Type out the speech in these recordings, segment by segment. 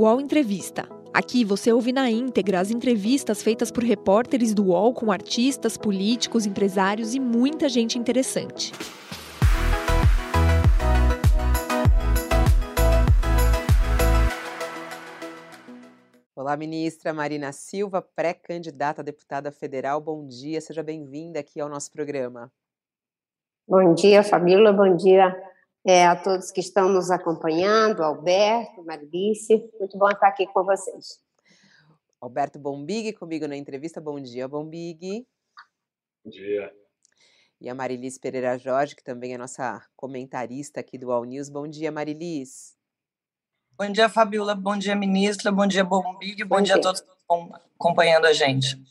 UOL Entrevista. Aqui você ouve na íntegra as entrevistas feitas por repórteres do UOL com artistas, políticos, empresários e muita gente interessante. Olá, ministra Marina Silva, pré-candidata a deputada federal. Bom dia, seja bem-vinda aqui ao nosso programa. Bom dia, Fabíola. Bom dia é, a todos que estão nos acompanhando, Alberto, Marilice. Muito bom estar aqui com vocês. Alberto Bombig comigo na entrevista. Bom dia, Bombig. Bom dia. E a Marilis Pereira Jorge, que também é nossa comentarista aqui do All News. Bom dia, Marilis. Bom dia, Fabiola. Bom dia, ministra. Bom dia, Bombig. Bom, Bom dia a todos que estão acompanhando a gente.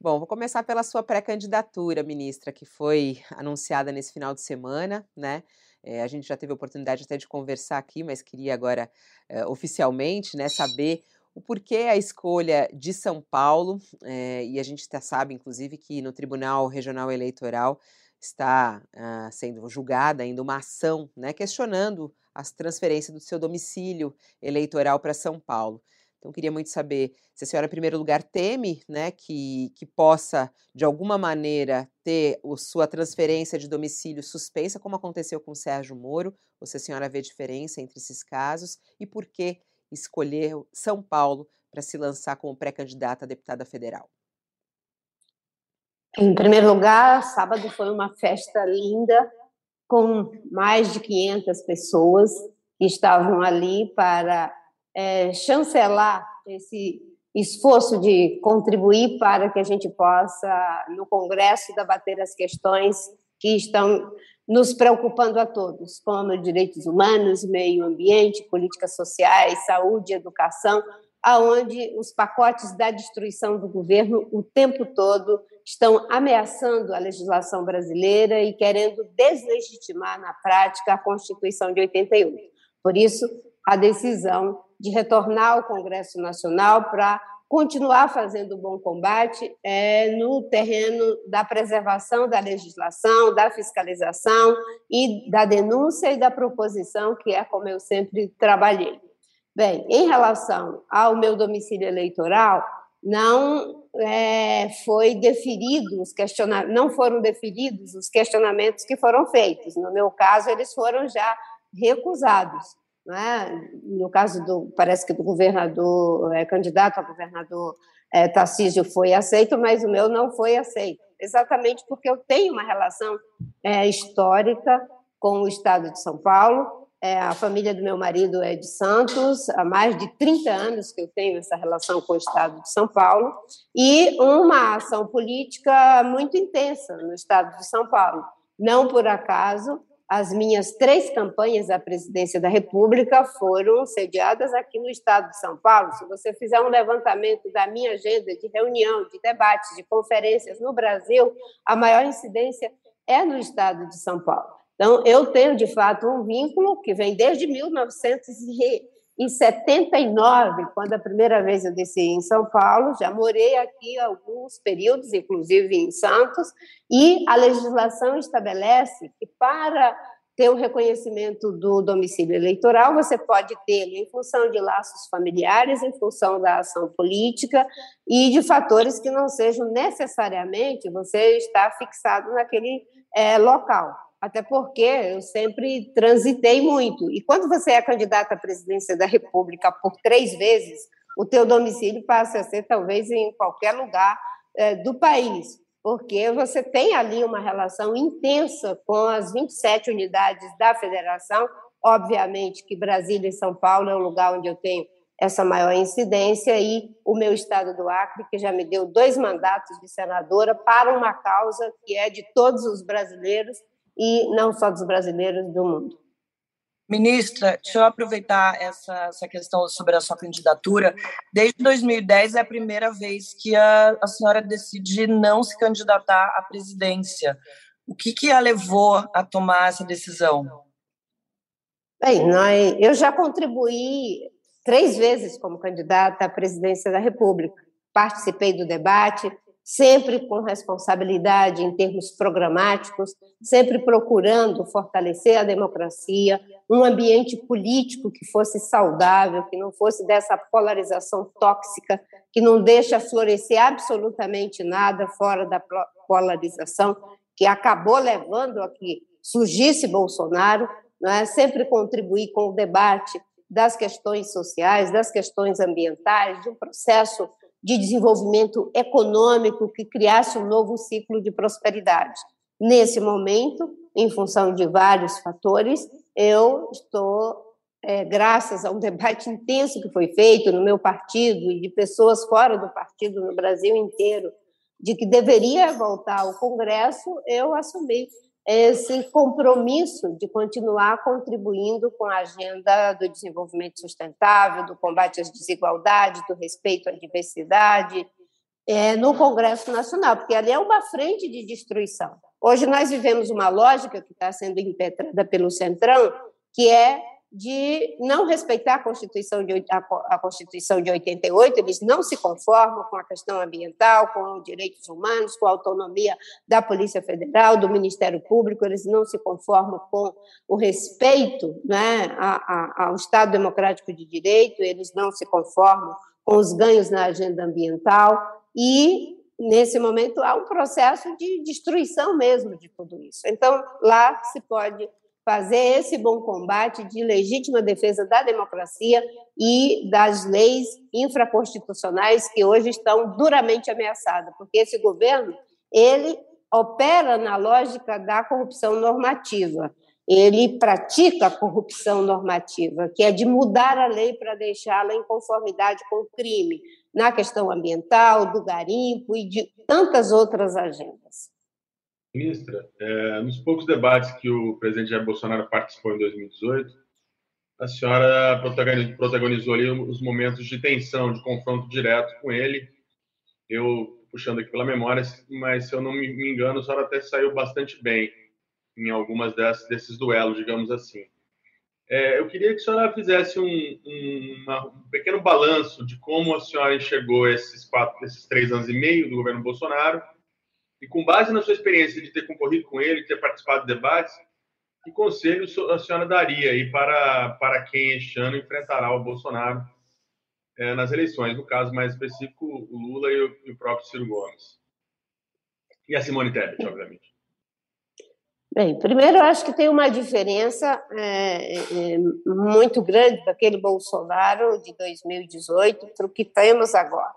Bom, vou começar pela sua pré-candidatura, ministra, que foi anunciada nesse final de semana, né? É, a gente já teve a oportunidade até de conversar aqui, mas queria agora é, oficialmente né, saber o porquê a escolha de São Paulo, é, e a gente já sabe, inclusive, que no Tribunal Regional Eleitoral está uh, sendo julgada ainda uma ação né, questionando as transferências do seu domicílio eleitoral para São Paulo. Então, queria muito saber se a senhora, em primeiro lugar, teme né, que, que possa, de alguma maneira, ter a sua transferência de domicílio suspensa, como aconteceu com o Sérgio Moro, ou se a senhora vê diferença entre esses casos, e por que escolher São Paulo para se lançar como pré-candidata a deputada federal? Em primeiro lugar, sábado foi uma festa linda, com mais de 500 pessoas que estavam ali para é, chancelar esse esforço de contribuir para que a gente possa, no Congresso, debater as questões que estão nos preocupando a todos, como direitos humanos, meio ambiente, políticas sociais, saúde, educação, aonde os pacotes da destruição do governo o tempo todo estão ameaçando a legislação brasileira e querendo deslegitimar na prática a Constituição de 88. Por isso, a decisão de retornar ao Congresso Nacional para continuar fazendo bom combate é, no terreno da preservação da legislação, da fiscalização e da denúncia e da proposição, que é como eu sempre trabalhei. Bem, em relação ao meu domicílio eleitoral, não é, foi deferido os questionamentos, não foram deferidos os questionamentos que foram feitos. No meu caso, eles foram já recusados. Né? No caso do, parece que do governador, é, candidato a governador é, Tarcísio foi aceito, mas o meu não foi aceito, exatamente porque eu tenho uma relação é, histórica com o estado de São Paulo. É, a família do meu marido é de Santos, há mais de 30 anos que eu tenho essa relação com o estado de São Paulo, e uma ação política muito intensa no estado de São Paulo. Não por acaso, as minhas três campanhas à presidência da República foram sediadas aqui no estado de São Paulo. Se você fizer um levantamento da minha agenda de reunião, de debates, de conferências no Brasil, a maior incidência é no estado de São Paulo. Então, eu tenho, de fato, um vínculo que vem desde 1900 em 79, quando a primeira vez eu desci em São Paulo, já morei aqui alguns períodos, inclusive em Santos, e a legislação estabelece que para ter o reconhecimento do domicílio eleitoral, você pode tê-lo em função de laços familiares, em função da ação política e de fatores que não sejam necessariamente você estar fixado naquele é, local até porque eu sempre transitei muito. E quando você é candidata à presidência da República por três vezes, o teu domicílio passa a ser talvez em qualquer lugar é, do país, porque você tem ali uma relação intensa com as 27 unidades da federação. Obviamente que Brasília e São Paulo é o lugar onde eu tenho essa maior incidência e o meu estado do Acre, que já me deu dois mandatos de senadora para uma causa que é de todos os brasileiros e não só dos brasileiros do mundo. Ministra, deixa eu aproveitar essa, essa questão sobre a sua candidatura. Desde 2010 é a primeira vez que a, a senhora decide não se candidatar à presidência. O que, que a levou a tomar essa decisão? Bem, nós, eu já contribuí três vezes como candidata à presidência da República. Participei do debate, sempre com responsabilidade em termos programáticos, sempre procurando fortalecer a democracia, um ambiente político que fosse saudável, que não fosse dessa polarização tóxica, que não deixa florescer absolutamente nada fora da polarização, que acabou levando a que surgisse Bolsonaro, não é? sempre contribuir com o debate das questões sociais, das questões ambientais, de um processo de desenvolvimento econômico que criasse um novo ciclo de prosperidade. Nesse momento, em função de vários fatores, eu estou, é, graças a um debate intenso que foi feito no meu partido e de pessoas fora do partido no Brasil inteiro, de que deveria voltar ao Congresso, eu assumi esse compromisso de continuar contribuindo com a agenda do desenvolvimento sustentável, do combate às desigualdades, do respeito à diversidade, é, no Congresso Nacional, porque ali é uma frente de destruição. Hoje nós vivemos uma lógica que está sendo impetrada pelo Centrão, que é de não respeitar a Constituição de, a, Constituição de 88, eles não se conformam com a questão ambiental, com os direitos humanos, com a autonomia da Polícia Federal, do Ministério Público, eles não se conformam com o respeito né, a, a, ao Estado Democrático de Direito, eles não se conformam com os ganhos na agenda ambiental e nesse momento há um processo de destruição mesmo de tudo isso. Então, lá se pode fazer esse bom combate de legítima defesa da democracia e das leis infraconstitucionais que hoje estão duramente ameaçadas, porque esse governo ele opera na lógica da corrupção normativa. Ele pratica a corrupção normativa, que é de mudar a lei para deixá-la em conformidade com o crime, na questão ambiental, do garimpo e de tantas outras agendas. Ministra, é, nos poucos debates que o presidente Jair Bolsonaro participou em 2018, a senhora protagonizou ali os momentos de tensão, de confronto direto com ele. Eu, puxando aqui pela memória, mas se eu não me engano, a senhora até saiu bastante bem em algumas dessas, desses duelos, digamos assim. É, eu queria que a senhora fizesse um, um, uma, um, pequeno balanço de como a senhora enxergou esses, quatro, esses três anos e meio do governo Bolsonaro e com base na sua experiência de ter concorrido com ele, ter participado de debates, que conselho a senhora daria aí para, para quem este ano enfrentará o Bolsonaro é, nas eleições, no caso mais específico, o Lula e o, e o próprio Ciro Gomes? E a Simone Tebet, obviamente. Bem, primeiro eu acho que tem uma diferença é, é, muito grande daquele Bolsonaro de 2018 para o que temos agora.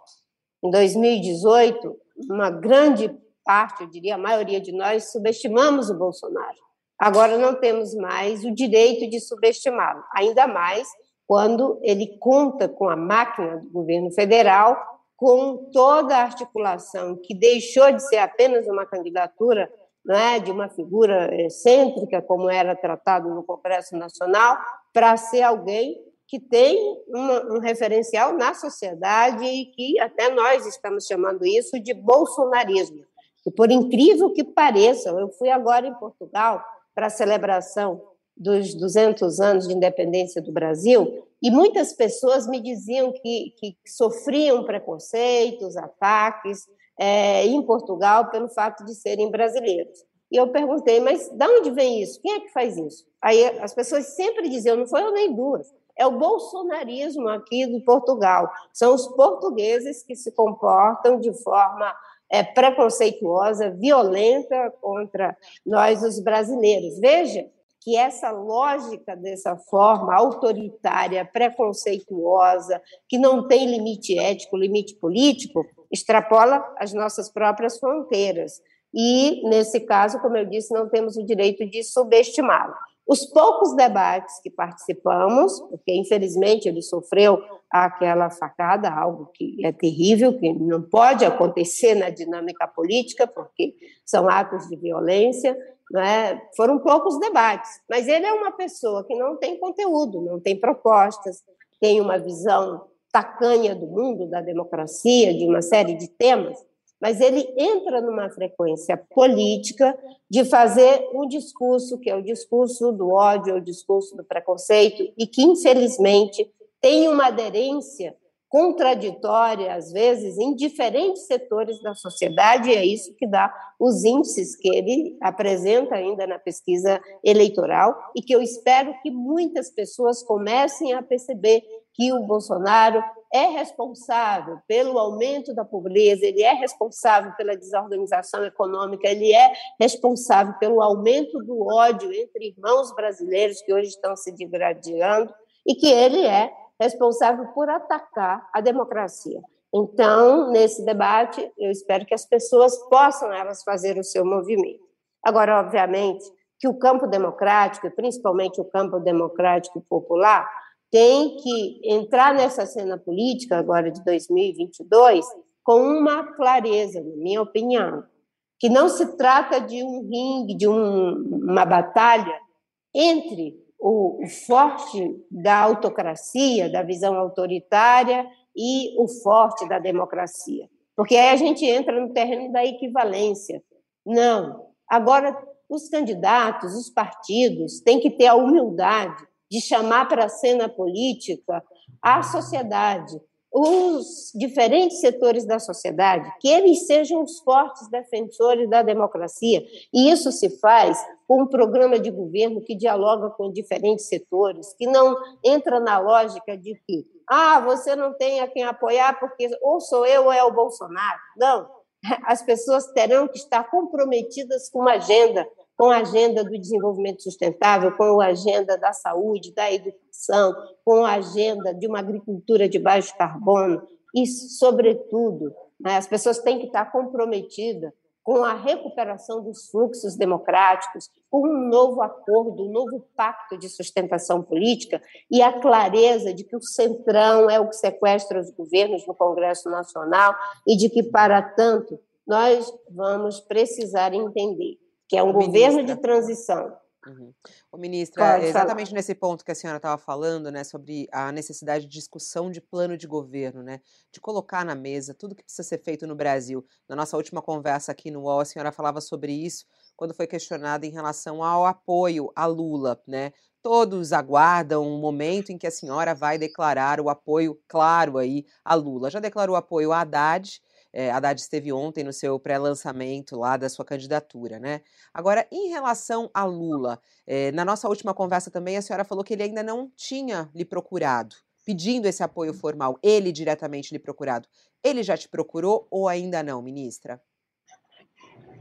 Em 2018, uma grande parte, eu diria a maioria de nós, subestimamos o Bolsonaro. Agora não temos mais o direito de subestimá-lo, ainda mais quando ele conta com a máquina do governo federal, com toda a articulação que deixou de ser apenas uma candidatura não é, de uma figura excêntrica, como era tratado no Congresso Nacional, para ser alguém que tem um referencial na sociedade e que até nós estamos chamando isso de bolsonarismo. E por incrível que pareça, eu fui agora em Portugal para a celebração dos 200 anos de independência do Brasil e muitas pessoas me diziam que, que sofriam preconceitos, ataques é, em Portugal pelo fato de serem brasileiros. E eu perguntei, mas de onde vem isso? Quem é que faz isso? Aí as pessoas sempre diziam, não foi eu nem duas, é o bolsonarismo aqui de Portugal. São os portugueses que se comportam de forma é, preconceituosa, violenta contra nós, os brasileiros. Veja que essa lógica dessa forma autoritária, preconceituosa, que não tem limite ético, limite político, extrapola as nossas próprias fronteiras. E, nesse caso, como eu disse, não temos o direito de subestimá-lo. Os poucos debates que participamos, porque infelizmente ele sofreu aquela facada, algo que é terrível, que não pode acontecer na dinâmica política, porque são atos de violência, né? foram poucos debates. Mas ele é uma pessoa que não tem conteúdo, não tem propostas, tem uma visão tacanha do mundo, da democracia, de uma série de temas mas ele entra numa frequência política de fazer um discurso que é o discurso do ódio, é o discurso do preconceito, e que, infelizmente, tem uma aderência contraditória, às vezes, em diferentes setores da sociedade, e é isso que dá os índices que ele apresenta ainda na pesquisa eleitoral, e que eu espero que muitas pessoas comecem a perceber que o Bolsonaro é responsável pelo aumento da pobreza, ele é responsável pela desorganização econômica, ele é responsável pelo aumento do ódio entre irmãos brasileiros que hoje estão se degradando e que ele é responsável por atacar a democracia. Então, nesse debate, eu espero que as pessoas possam elas fazer o seu movimento. Agora, obviamente, que o campo democrático, e principalmente o campo democrático popular, tem que entrar nessa cena política agora de 2022 com uma clareza, na minha opinião, que não se trata de um ringue, de um, uma batalha entre o, o forte da autocracia, da visão autoritária e o forte da democracia. Porque aí a gente entra no terreno da equivalência. Não. Agora, os candidatos, os partidos, têm que ter a humildade de chamar para a cena política a sociedade, os diferentes setores da sociedade, que eles sejam os fortes defensores da democracia. E isso se faz com um programa de governo que dialoga com diferentes setores, que não entra na lógica de que, ah, você não tem a quem apoiar porque ou sou eu ou é o Bolsonaro. Não. As pessoas terão que estar comprometidas com uma agenda com a agenda do desenvolvimento sustentável, com a agenda da saúde, da educação, com a agenda de uma agricultura de baixo carbono e, sobretudo, né, as pessoas têm que estar comprometidas com a recuperação dos fluxos democráticos, com um novo acordo, um novo pacto de sustentação política e a clareza de que o centrão é o que sequestra os governos no Congresso Nacional e de que, para tanto, nós vamos precisar entender que é um governo de transição. Uhum. O ministra, Pode exatamente falar. nesse ponto que a senhora estava falando, né, sobre a necessidade de discussão de plano de governo, né, de colocar na mesa tudo que precisa ser feito no Brasil. Na nossa última conversa aqui no UOL, a senhora falava sobre isso quando foi questionada em relação ao apoio a Lula, né? Todos aguardam um momento em que a senhora vai declarar o apoio claro aí a Lula. Já declarou apoio a Haddad é, Haddad esteve ontem no seu pré-lançamento lá da sua candidatura, né? Agora, em relação a Lula, é, na nossa última conversa também a senhora falou que ele ainda não tinha lhe procurado, pedindo esse apoio formal, ele diretamente lhe procurado. Ele já te procurou ou ainda não, ministra?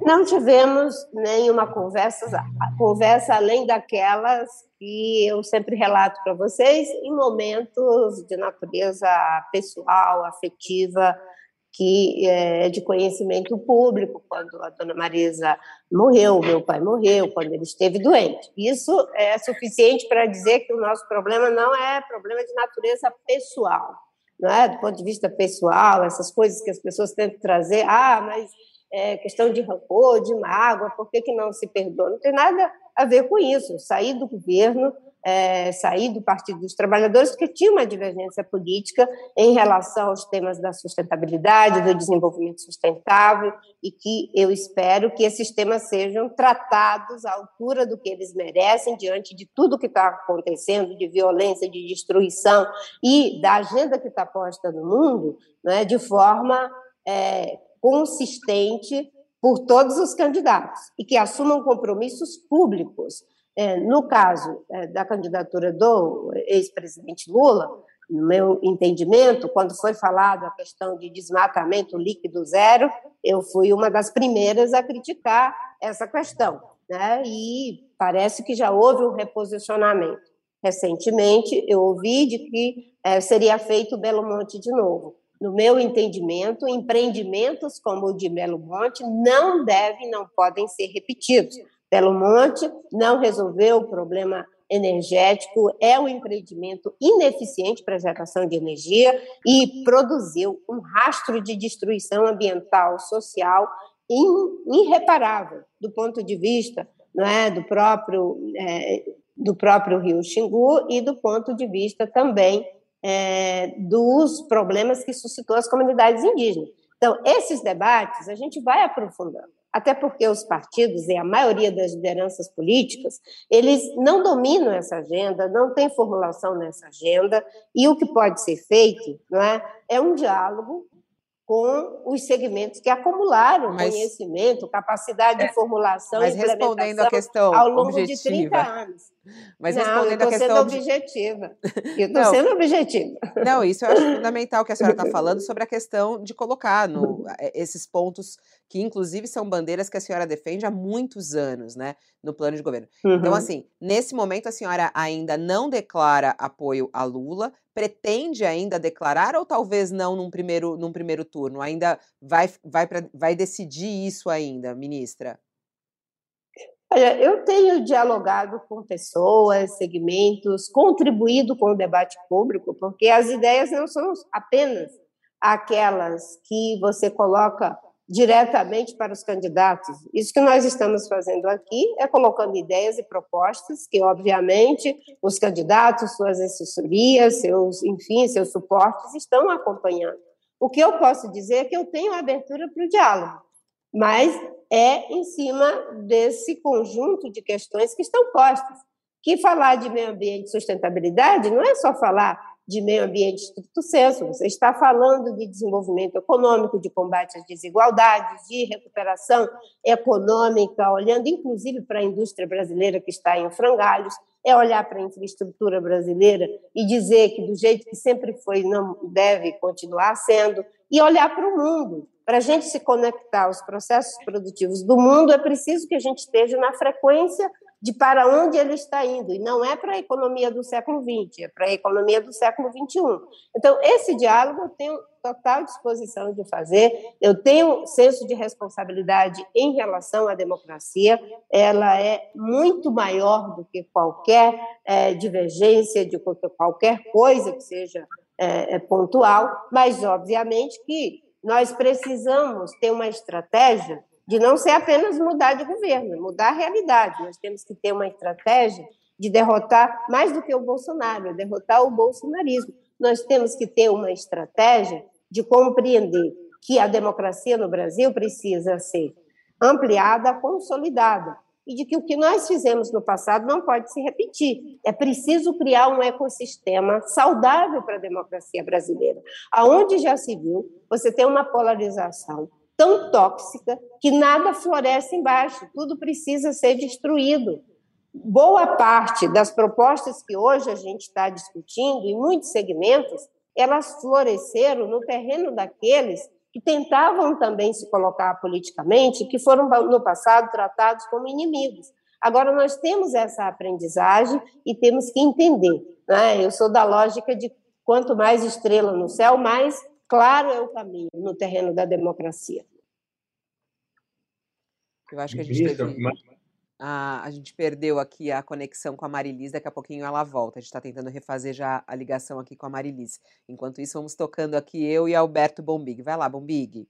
Não tivemos nenhuma conversa, conversa além daquelas que eu sempre relato para vocês em momentos de natureza pessoal, afetiva, que é de conhecimento público, quando a dona Marisa morreu, meu pai morreu, quando ele esteve doente. Isso é suficiente para dizer que o nosso problema não é problema de natureza pessoal, não é? Do ponto de vista pessoal, essas coisas que as pessoas tentam trazer, ah, mas é questão de rancor, de mágoa, por que, que não se perdoa? Não tem nada a ver com isso. Sair do governo é, sair do Partido dos Trabalhadores, porque tinha uma divergência política em relação aos temas da sustentabilidade, do desenvolvimento sustentável, e que eu espero que esses temas sejam tratados à altura do que eles merecem, diante de tudo que está acontecendo, de violência, de destruição e da agenda que está posta no mundo, né, de forma é, consistente por todos os candidatos e que assumam compromissos públicos é, no caso é, da candidatura do ex-presidente Lula, no meu entendimento, quando foi falado a questão de desmatamento líquido zero, eu fui uma das primeiras a criticar essa questão, né? E parece que já houve um reposicionamento. Recentemente, eu ouvi de que é, seria feito Belo Monte de novo. No meu entendimento, empreendimentos como o de Belo Monte não devem, não podem ser repetidos. Belo Monte não resolveu o problema energético, é um empreendimento ineficiente para a geração de energia e produziu um rastro de destruição ambiental, social irreparável do ponto de vista não é, do próprio é, do próprio Rio Xingu e do ponto de vista também é, dos problemas que suscitou as comunidades indígenas. Então, esses debates a gente vai aprofundando. até porque os partidos e a maioria das lideranças políticas, eles não dominam essa agenda, não tem formulação nessa agenda, e o que pode ser feito não é, é um diálogo com os segmentos que acumularam mas, conhecimento, capacidade de é, formulação mas respondendo a questão ao longo objetiva. de 30 anos. Mas não, respondendo a questão. Eu estou sendo objetiva. Eu estou sendo objetiva. Não, isso eu acho fundamental que a senhora está falando sobre a questão de colocar no, eh, esses pontos que, inclusive, são bandeiras que a senhora defende há muitos anos, né, no plano de governo. Então, uhum. Então, assim, nesse momento a senhora ainda não declara apoio a Lula, pretende ainda declarar ou talvez não num primeiro, num primeiro turno? Ainda vai, vai, pra, vai decidir isso ainda, ministra? Olha, eu tenho dialogado com pessoas, segmentos, contribuído com o debate público, porque as ideias não são apenas aquelas que você coloca diretamente para os candidatos. Isso que nós estamos fazendo aqui é colocando ideias e propostas que, obviamente, os candidatos, suas assessorias, seus, enfim, seus suportes estão acompanhando. O que eu posso dizer é que eu tenho abertura para o diálogo, mas é em cima desse conjunto de questões que estão postas. Que falar de meio ambiente e sustentabilidade não é só falar de meio ambiente estrito senso, você está falando de desenvolvimento econômico, de combate às desigualdades, de recuperação econômica, olhando inclusive para a indústria brasileira que está em frangalhos, é olhar para a infraestrutura brasileira e dizer que do jeito que sempre foi não deve continuar sendo, e olhar para o mundo. Para a gente se conectar aos processos produtivos do mundo, é preciso que a gente esteja na frequência de para onde ele está indo, e não é para a economia do século XX, é para a economia do século XXI. Então, esse diálogo eu tenho total disposição de fazer, eu tenho senso de responsabilidade em relação à democracia, ela é muito maior do que qualquer é, divergência, de qualquer coisa que seja é, é, pontual, mas, obviamente, que nós precisamos ter uma estratégia de não ser apenas mudar de governo, mudar a realidade. Nós temos que ter uma estratégia de derrotar mais do que o Bolsonaro, derrotar o bolsonarismo. Nós temos que ter uma estratégia de compreender que a democracia no Brasil precisa ser ampliada, consolidada, e de que o que nós fizemos no passado não pode se repetir. É preciso criar um ecossistema saudável para a democracia brasileira, aonde já se viu, você tem uma polarização tão tóxica que nada floresce embaixo, tudo precisa ser destruído. Boa parte das propostas que hoje a gente está discutindo, em muitos segmentos, elas floresceram no terreno daqueles que tentavam também se colocar politicamente, que foram no passado tratados como inimigos. Agora nós temos essa aprendizagem e temos que entender. Né? Eu sou da lógica de quanto mais estrela no céu, mais claro é o caminho no terreno da democracia. Eu acho que a gente teve... A, a gente perdeu aqui a conexão com a Marilis, daqui a pouquinho ela volta. A gente está tentando refazer já a ligação aqui com a Marilis. Enquanto isso, vamos tocando aqui eu e Alberto Bombig. Vai lá, Bombig.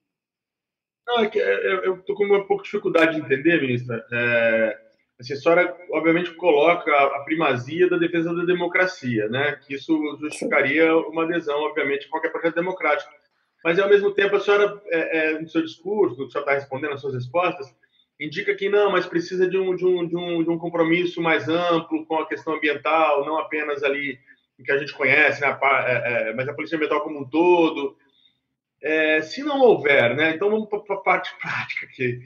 Não, é que é, eu estou com uma pouca dificuldade de entender, ministra. É, a senhora, obviamente, coloca a primazia da defesa da democracia, né? Que isso justificaria uma adesão, obviamente, a qualquer projeto democrático. Mas, ao mesmo tempo, a senhora, é, é, no seu discurso, no que a senhora está respondendo, as suas respostas, indica que não, mas precisa de um, de, um, de, um, de um compromisso mais amplo com a questão ambiental, não apenas ali que a gente conhece, né, é, é, mas a polícia ambiental como um todo. É, se não houver, né, então vamos para a parte prática aqui.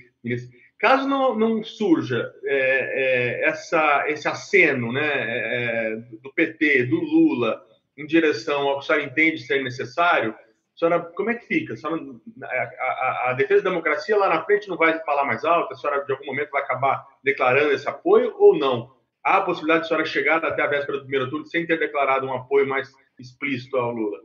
Caso não, não surja é, é, essa, esse aceno né, do PT, do Lula, em direção ao que o senhor entende ser necessário, senhora, como é que fica? A, senhora, a, a, a, defesa da democracia lá na frente não vai falar mais alto? A senhora, de algum momento, vai acabar declarando esse apoio ou não? Há a possibilidade de a senhora chegar até a véspera do primeiro turno sem ter declarado um apoio mais explícito ao Lula?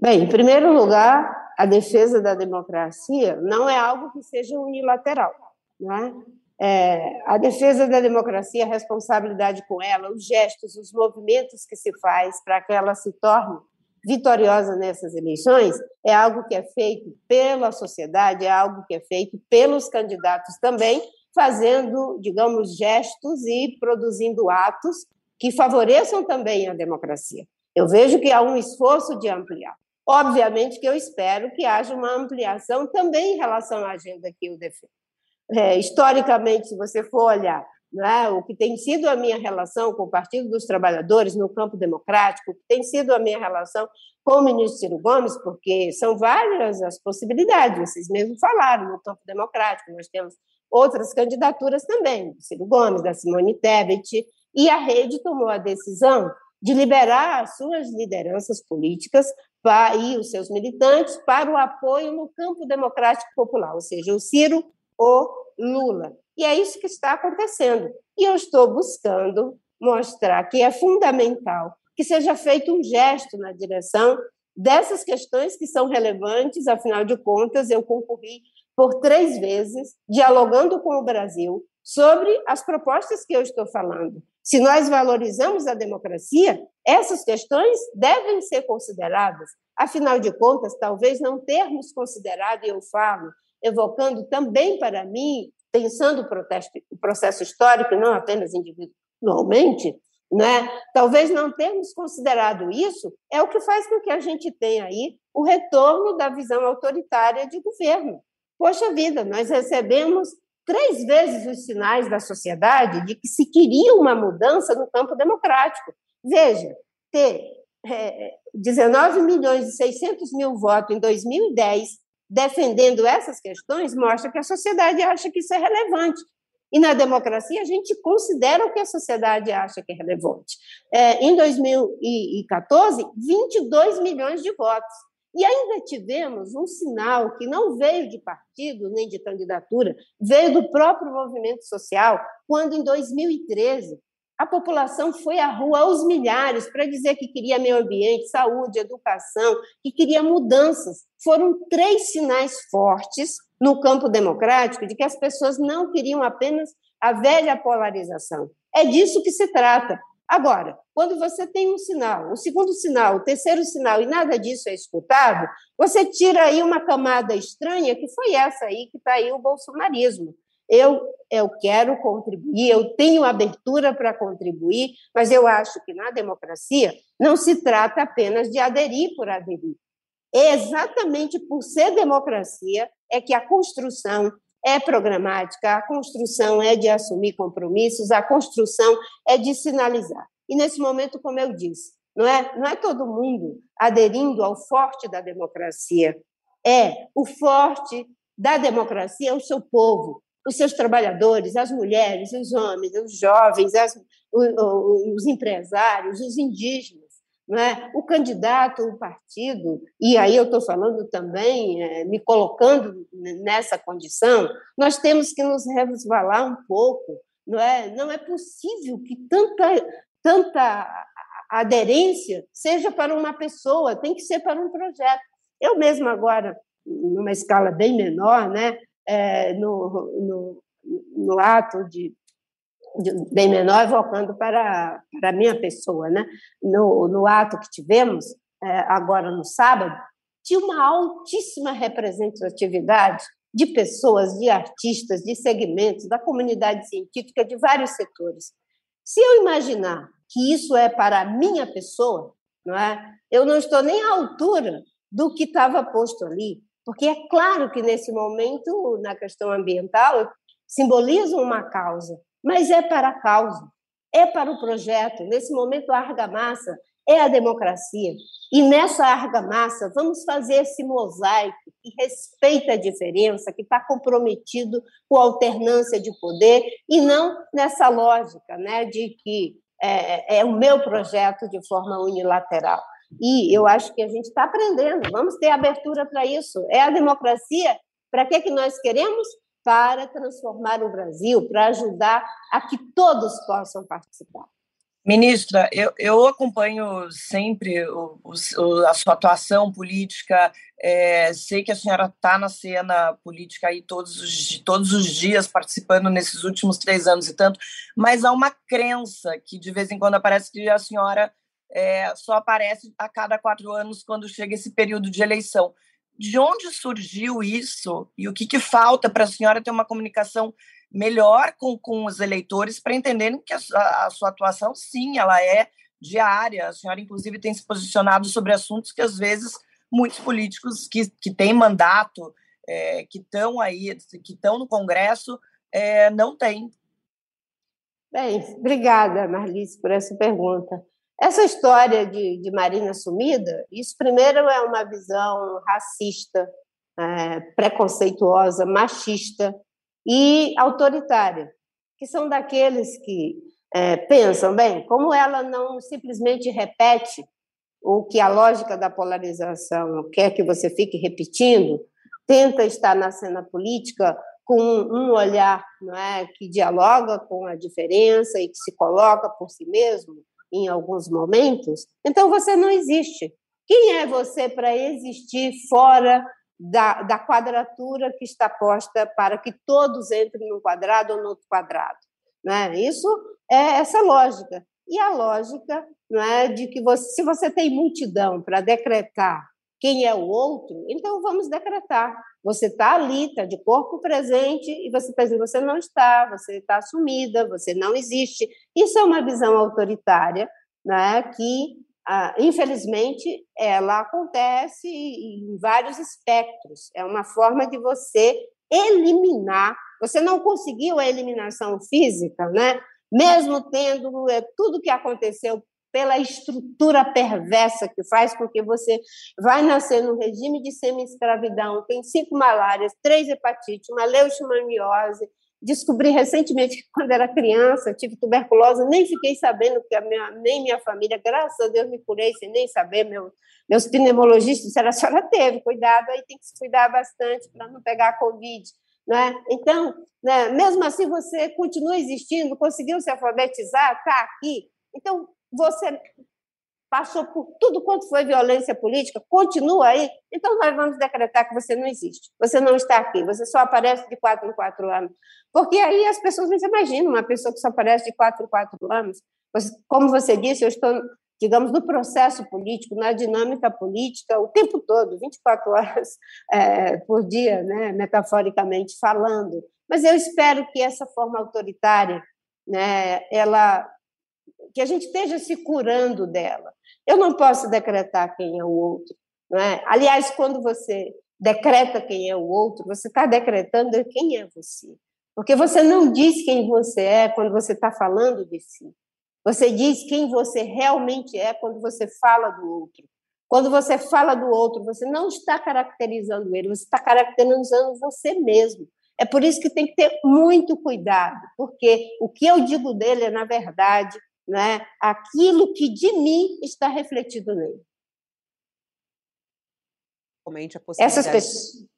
Bem, em primeiro lugar, a defesa da democracia não é algo que seja unilateral. Né? É, a defesa da democracia, a responsabilidade com ela, os gestos, os movimentos que se faz para que ela se torne vitoriosa nessas eleições é algo que é feito pela sociedade, é algo que é feito pelos candidatos também, fazendo, digamos, gestos e produzindo atos que favoreçam também a democracia. Eu vejo que há um esforço de ampliar. Obviamente que eu espero que haja uma ampliação também em relação à agenda que eu defendo. é, historicamente, se você for olhar, é? o que tem sido a minha relação com o Partido dos Trabalhadores no campo democrático, o que tem sido a minha relação com o ministro Ciro Gomes, porque são várias as possibilidades, vocês mesmos falaram, no campo democrático, nós temos outras candidaturas também, do Ciro Gomes, da Simone Tebet, e a rede tomou a decisão de liberar as suas lideranças políticas para, e os seus militantes para o apoio no campo democrático popular, ou seja, o Ciro ou Lula. E é isso que está acontecendo. E eu estou buscando mostrar que é fundamental que seja feito um gesto na direção dessas questões que são relevantes, afinal de contas, eu concorri por três vezes, dialogando com o Brasil sobre as propostas que eu estou falando. Se nós valorizamos a democracia, essas questões devem ser consideradas. Afinal de contas, talvez não termos considerado, e eu falo, evocando também para mim, pensando o, protesto, o processo histórico, não apenas individualmente, né? talvez não termos considerado isso é o que faz com que a gente tenha aí o retorno da visão autoritária de governo. Poxa vida, nós recebemos três vezes os sinais da sociedade de que se queria uma mudança no campo democrático. Veja, ter é, 19 milhões e 600 mil votos em 2010 defendendo essas questões mostra que a sociedade acha que isso é relevante. E na democracia a gente considera o que a sociedade acha que é relevante. É, em 2014, 22 milhões de votos. E ainda tivemos um sinal que não veio de partido nem de candidatura, veio do próprio movimento social, quando em 2013 a população foi à rua aos milhares para dizer que queria meio ambiente, saúde, educação, que queria mudanças. Foram três sinais fortes no campo democrático de que as pessoas não queriam apenas a velha polarização. É disso que se trata. Agora, quando você tem um sinal, o segundo sinal, o terceiro sinal e nada disso é escutado, você tira aí uma camada estranha que foi essa aí que está aí o bolsonarismo. Eu, eu quero contribuir, eu tenho abertura para contribuir, mas eu acho que na democracia não se trata apenas de aderir por aderir. Exatamente por ser democracia é que a construção é programática, a construção é de assumir compromissos, a construção é de sinalizar. E nesse momento, como eu disse, não é, não é todo mundo aderindo ao forte da democracia. É o forte da democracia é o seu povo, os seus trabalhadores, as mulheres, os homens, os jovens, as, os, os empresários, os indígenas. É? O candidato, o partido, e aí eu estou falando também, é, me colocando nessa condição, nós temos que nos resvalar um pouco. Não é, não é possível que tanta, tanta aderência seja para uma pessoa, tem que ser para um projeto. Eu mesma agora, numa escala bem menor, né, é, no, no, no ato de bem menor, evocando para, para a minha pessoa. Né? No, no ato que tivemos, é, agora no sábado, tinha uma altíssima representatividade de pessoas, de artistas, de segmentos, da comunidade científica, de vários setores. Se eu imaginar que isso é para a minha pessoa, não é? eu não estou nem à altura do que estava posto ali, porque é claro que nesse momento, na questão ambiental, simboliza uma causa, mas é para a causa, é para o projeto. Nesse momento, a argamassa é a democracia. E nessa argamassa, vamos fazer esse mosaico que respeita a diferença, que está comprometido com a alternância de poder, e não nessa lógica né, de que é, é o meu projeto de forma unilateral. E eu acho que a gente está aprendendo, vamos ter abertura para isso. É a democracia. Para que, que nós queremos? Para transformar o Brasil, para ajudar a que todos possam participar. Ministra, eu, eu acompanho sempre o, o, a sua atuação política, é, sei que a senhora está na cena política aí todos os, todos os dias, participando nesses últimos três anos e tanto, mas há uma crença que de vez em quando aparece que a senhora é, só aparece a cada quatro anos quando chega esse período de eleição de onde surgiu isso e o que, que falta para a senhora ter uma comunicação melhor com, com os eleitores para entenderem que a, a, sua atuação, sim, ela é diária. A senhora, inclusive, tem se posicionado sobre assuntos que, às vezes, muitos políticos que, que têm mandato é, que estão aí, que estão no Congresso, é, não tem. Bem, obrigada, Marlice, por essa pergunta. Essa história de, de Marina sumida, isso primeiro é uma visão racista, é, preconceituosa, machista e autoritária, que são daqueles que é, pensam, bem, como ela não simplesmente repete o que a lógica da polarização quer que você fique repetindo, tenta estar na cena política com um olhar não é, que dialoga com a diferença e que se coloca por si mesmo em alguns momentos, então você não existe. Quem é você para existir fora da, da quadratura que está posta para que todos entrem num quadrado ou no outro quadrado? Né? Isso é essa lógica. E a lógica não é, de que você, se você tem multidão para decretar quem é o outro, então vamos decretar. Você está ali, está de corpo presente, e você está dizendo, você não está, você está assumida, você não existe. Isso é uma visão autoritária, né, que, ah, infelizmente, ela acontece em vários espectros. É uma forma de você eliminar. Você não conseguiu a eliminação física, né? mesmo tendo é, tudo que aconteceu pela estrutura perversa que faz com que você vai nascer num regime de semi-escravidão, tem cinco malárias, três hepatites, uma leishmaniose. Descobri recentemente que quando era criança tive tuberculose, nem fiquei sabendo que a minha, nem minha família, graças a Deus, me curei sem nem saber. Meu, meus pneumologistas disseram: a senhora teve, cuidado, aí tem que se cuidar bastante para não pegar a Covid. Né? Então, né, mesmo assim, você continua existindo, conseguiu se alfabetizar, está aqui. Então, você passou por tudo quanto foi violência política, continua aí, então nós vamos decretar que você não existe, você não está aqui, você só aparece de quatro em quatro anos. Porque aí as pessoas não se imaginam uma pessoa que só aparece de quatro em quatro anos. Como você disse, eu estou digamos, no processo político, na dinâmica política, o tempo todo, 24 horas é, por dia, né, metaforicamente falando. Mas eu espero que essa forma autoritária, né, ela, que a gente esteja se curando dela. Eu não posso decretar quem é o outro. Né? Aliás, quando você decreta quem é o outro, você está decretando quem é você. Porque você não diz quem você é quando você está falando de si. Você diz quem você realmente é quando você fala do outro. Quando você fala do outro, você não está caracterizando ele, você está caracterizando você mesmo. É por isso que tem que ter muito cuidado, porque o que eu digo dele é, na verdade, né, aquilo que de mim está refletido nele. Comente a possibilidade. Essas pessoas.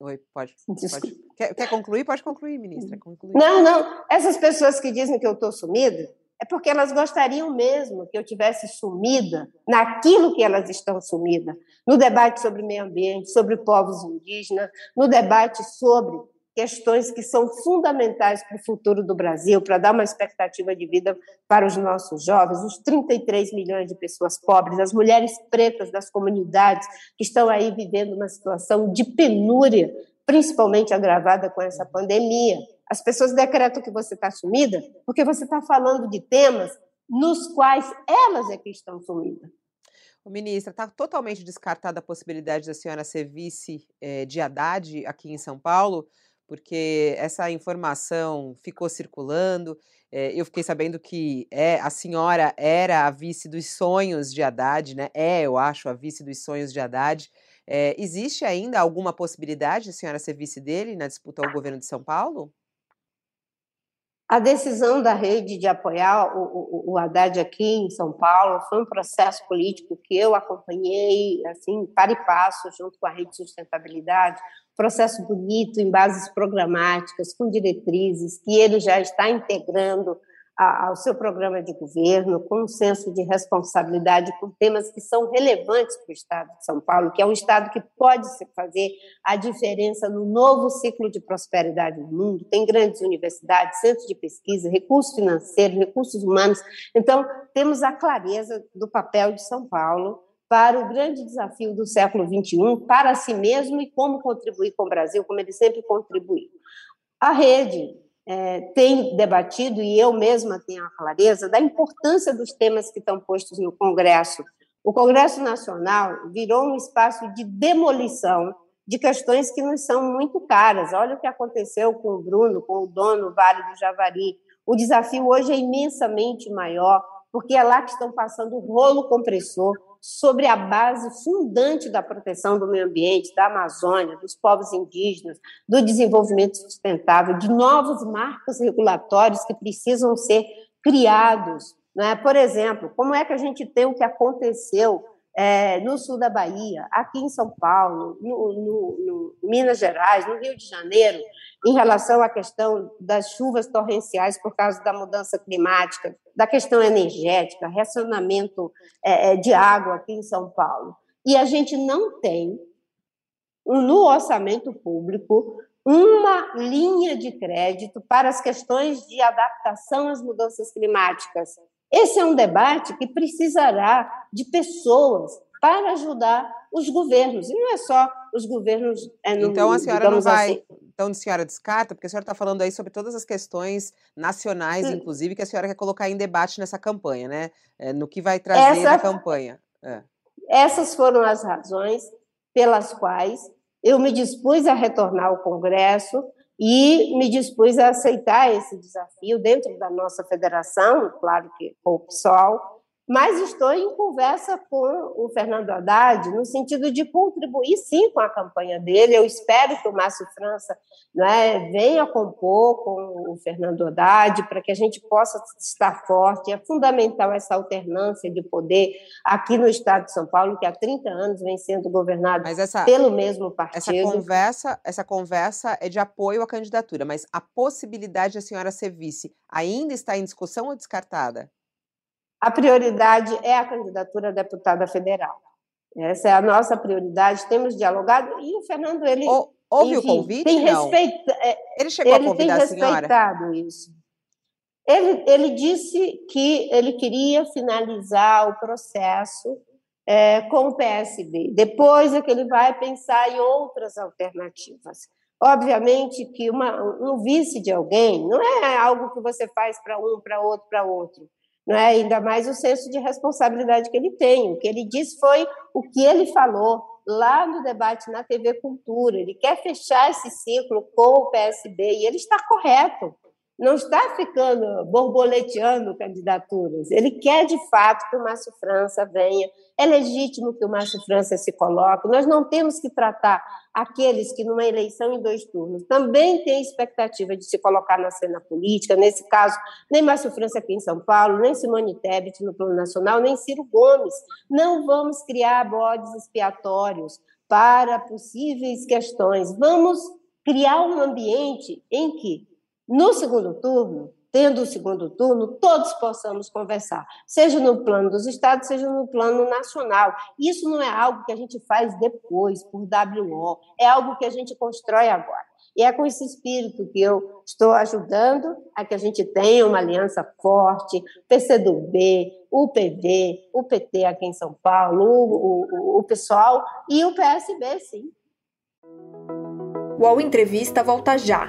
Oi, pode. pode. Quer, quer, concluir? Pode concluir, ministra. Concluir. Não, não. Essas pessoas que dizem que eu estou sumida, é porque elas gostariam mesmo que eu tivesse sumida naquilo que elas estão sumidas, no debate sobre meio ambiente, sobre povos indígenas, no debate sobre questões que são fundamentais para o futuro do Brasil, para dar uma expectativa de vida para os nossos jovens, os 33 milhões de pessoas pobres, as mulheres pretas das comunidades que estão aí vivendo uma situação de penúria, principalmente agravada com essa pandemia. As pessoas decretam que você está sumida porque você está falando de temas nos quais elas é que estão sumidas. O ministra, está totalmente descartada a possibilidade da senhora ser vice eh, de Haddad aqui em São Paulo, porque essa informação ficou circulando. Eh, eu fiquei sabendo que é, a senhora era a vice dos sonhos de Haddad, né? É, eu acho, a vice dos sonhos de Haddad. Eh, existe ainda alguma possibilidade de a senhora ser vice dele na disputa ao governo de São Paulo? A decisão da rede de apoiar o, o, o, Haddad aqui em São Paulo foi um processo político que eu acompanhei, assim, para e passo, junto com a rede de sustentabilidade, processo bonito, em bases programáticas, com diretrizes, que ele já está integrando ao seu programa de governo, com um senso de responsabilidade com temas que são relevantes para o Estado de São Paulo, que é um Estado que pode fazer a diferença no novo ciclo de prosperidade no mundo. Tem grandes universidades, centros de pesquisa, recursos financeiros, recursos humanos. Então, temos a clareza do papel de São Paulo para o grande desafio do século XXI, para si mesmo e como contribuir com o Brasil, como ele sempre contribuiu. A rede é, tem debatido, e eu mesma tenho a clareza, da importância dos temas que estão postos no Congresso. O Congresso Nacional virou um espaço de demolição de questões que nos são muito caras. Olha o que aconteceu com o Bruno, com o dono Vale do Javari. O desafio hoje é imensamente maior, porque é lá que estão passando o rolo compressor sobre a base fundante da proteção do meio ambiente, da Amazônia, dos povos indígenas, do desenvolvimento sustentável, de novos marcos regulatórios que precisam ser criados. Né? Por exemplo, como é que a gente tem o que aconteceu é, no sul da Bahia, aqui em São Paulo, no, no, no, Minas Gerais, no Rio de Janeiro, em relação à questão das chuvas torrenciais por causa da mudança climática, da questão energética, racionamento é, é de água aqui em São Paulo. E a gente não tem, no orçamento público, uma linha de crédito para as questões de adaptação às mudanças climáticas. Esse é um debate que precisará de pessoas para ajudar os governos. E não é só os governos. É, no, então a senhora não vai. Assim. Então a senhora descarta, porque a senhora está falando aí sobre todas as questões nacionais, Sim. inclusive, que a senhora quer colocar em debate nessa campanha, né? É, no que vai trazer Essa, na campanha. É. Essas foram as razões pelas quais eu me dispus a retornar ao Congresso e me dispus a aceitar esse desafio dentro da nossa federação, claro que com o PSOL, mas estou em conversa com o Fernando Haddad no sentido de contribuir sim com a campanha dele. Eu espero que o Márcio França né, venha compor com o Fernando Haddad para que a gente possa estar forte. É fundamental essa alternância de poder aqui no Estado de São Paulo, que há 30 anos vem sendo governado essa, pelo mesmo partido. Essa conversa, essa conversa é de apoio à candidatura, mas a possibilidade de a senhora ser vice ainda está em discussão ou descartada? A prioridade é a candidatura a deputada federal. Essa é a nossa prioridade, temos dialogado, e o Fernando, ele. Houve enfim, o convite? Tem respeito, é, ele chegou ele a convidar tem respeitado isso. Ele, ele disse que ele queria finalizar o processo é, com o PSB. Depois é que ele vai pensar em outras alternativas. Obviamente que uma, um vice de alguém não é algo que você faz para um, para outro, para outro não é? ainda mais o senso de responsabilidade que ele tem. O que ele disse foi o que ele falou lá no debate na TV Cultura. Ele quer fechar esse ciclo com o PSB e ele está correto não está ficando borboleteando candidaturas. Ele quer, de fato, que o Márcio França venha. É legítimo que o Márcio França se coloque. Nós não temos que tratar aqueles que, numa eleição em dois turnos, também têm expectativa de se colocar na cena política. Nesse caso, nem Márcio França aqui em São Paulo, nem Simone Tebet no plano nacional, nem Ciro Gomes. Não vamos criar bodes expiatórios para possíveis questões. Vamos criar um ambiente em que no segundo turno, tendo o segundo turno, todos possamos conversar, seja no plano dos estados, seja no plano nacional. Isso não é algo que a gente faz depois, por WO, é algo que a gente constrói agora. E é com esse espírito que eu estou ajudando a que a gente tenha uma aliança forte, PCdoB, o PV, o PT aqui em São Paulo, o, o, o pessoal e o PSB, sim. O Entrevista volta já.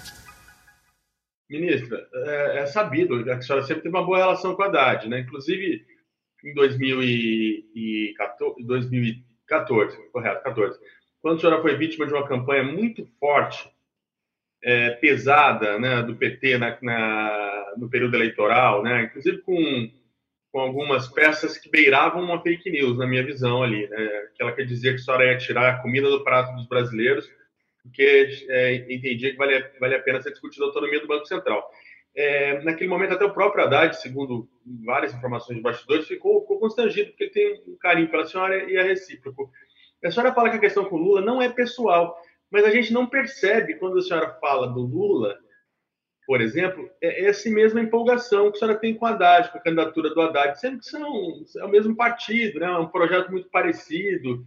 Ministra, é, é, sabido que a senhora sempre teve uma boa relação com a Haddad, né? Inclusive, em 2014, 2014 correto, 14, quando a senhora foi vítima de uma campanha muito forte, é, pesada, né, do PT na, na, no período eleitoral, né? Inclusive com, com algumas peças que beiravam uma fake news, na minha visão ali, né? Aquela que dizia que a senhora ia tirar a comida do prato dos brasileiros porque é, entendia que valia, valia a pena ser discutida a autonomia do Banco Central. É, naquele momento, até o próprio Haddad, segundo várias informações de bastidores, ficou, ficou constrangido, porque ele tem um carinho pela senhora e é recíproco. A senhora fala que a questão com o Lula não é pessoal, mas a gente não percebe, quando a senhora fala do Lula, por exemplo, é essa mesma empolgação que a senhora tem com o Haddad, com a candidatura do Haddad, sendo que são é o mesmo partido, né? é um projeto muito parecido.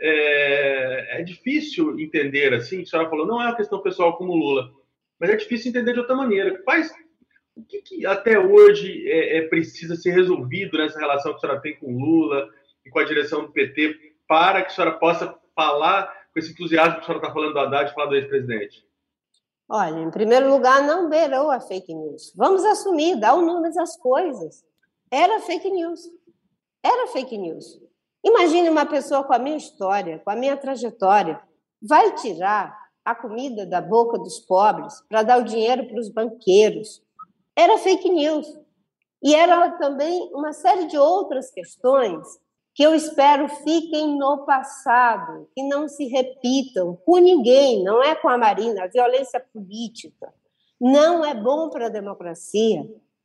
É, é, difícil entender assim, a senhora falou, não é uma questão pessoal como Lula, mas é difícil entender de outra maneira. Quais, o que, que até hoje é, é, precisa ser resolvido nessa relação que a senhora tem com Lula e com a direção do PT para que a senhora possa falar com esse entusiasmo que a senhora está falando do Haddad falar do ex-presidente? Olha, em primeiro lugar, não beirou a fake news. Vamos assumir, dar o nome às coisas. Era fake news. Era fake news. Imagine uma pessoa com a minha história, com a minha trajetória, vai tirar a comida da boca dos pobres para dar o dinheiro para os banqueiros. Era fake news. E era também uma série de outras questões que eu espero fiquem no passado, que não se repitam com ninguém, não é com a Marina, a violência política não é bom para a democracia,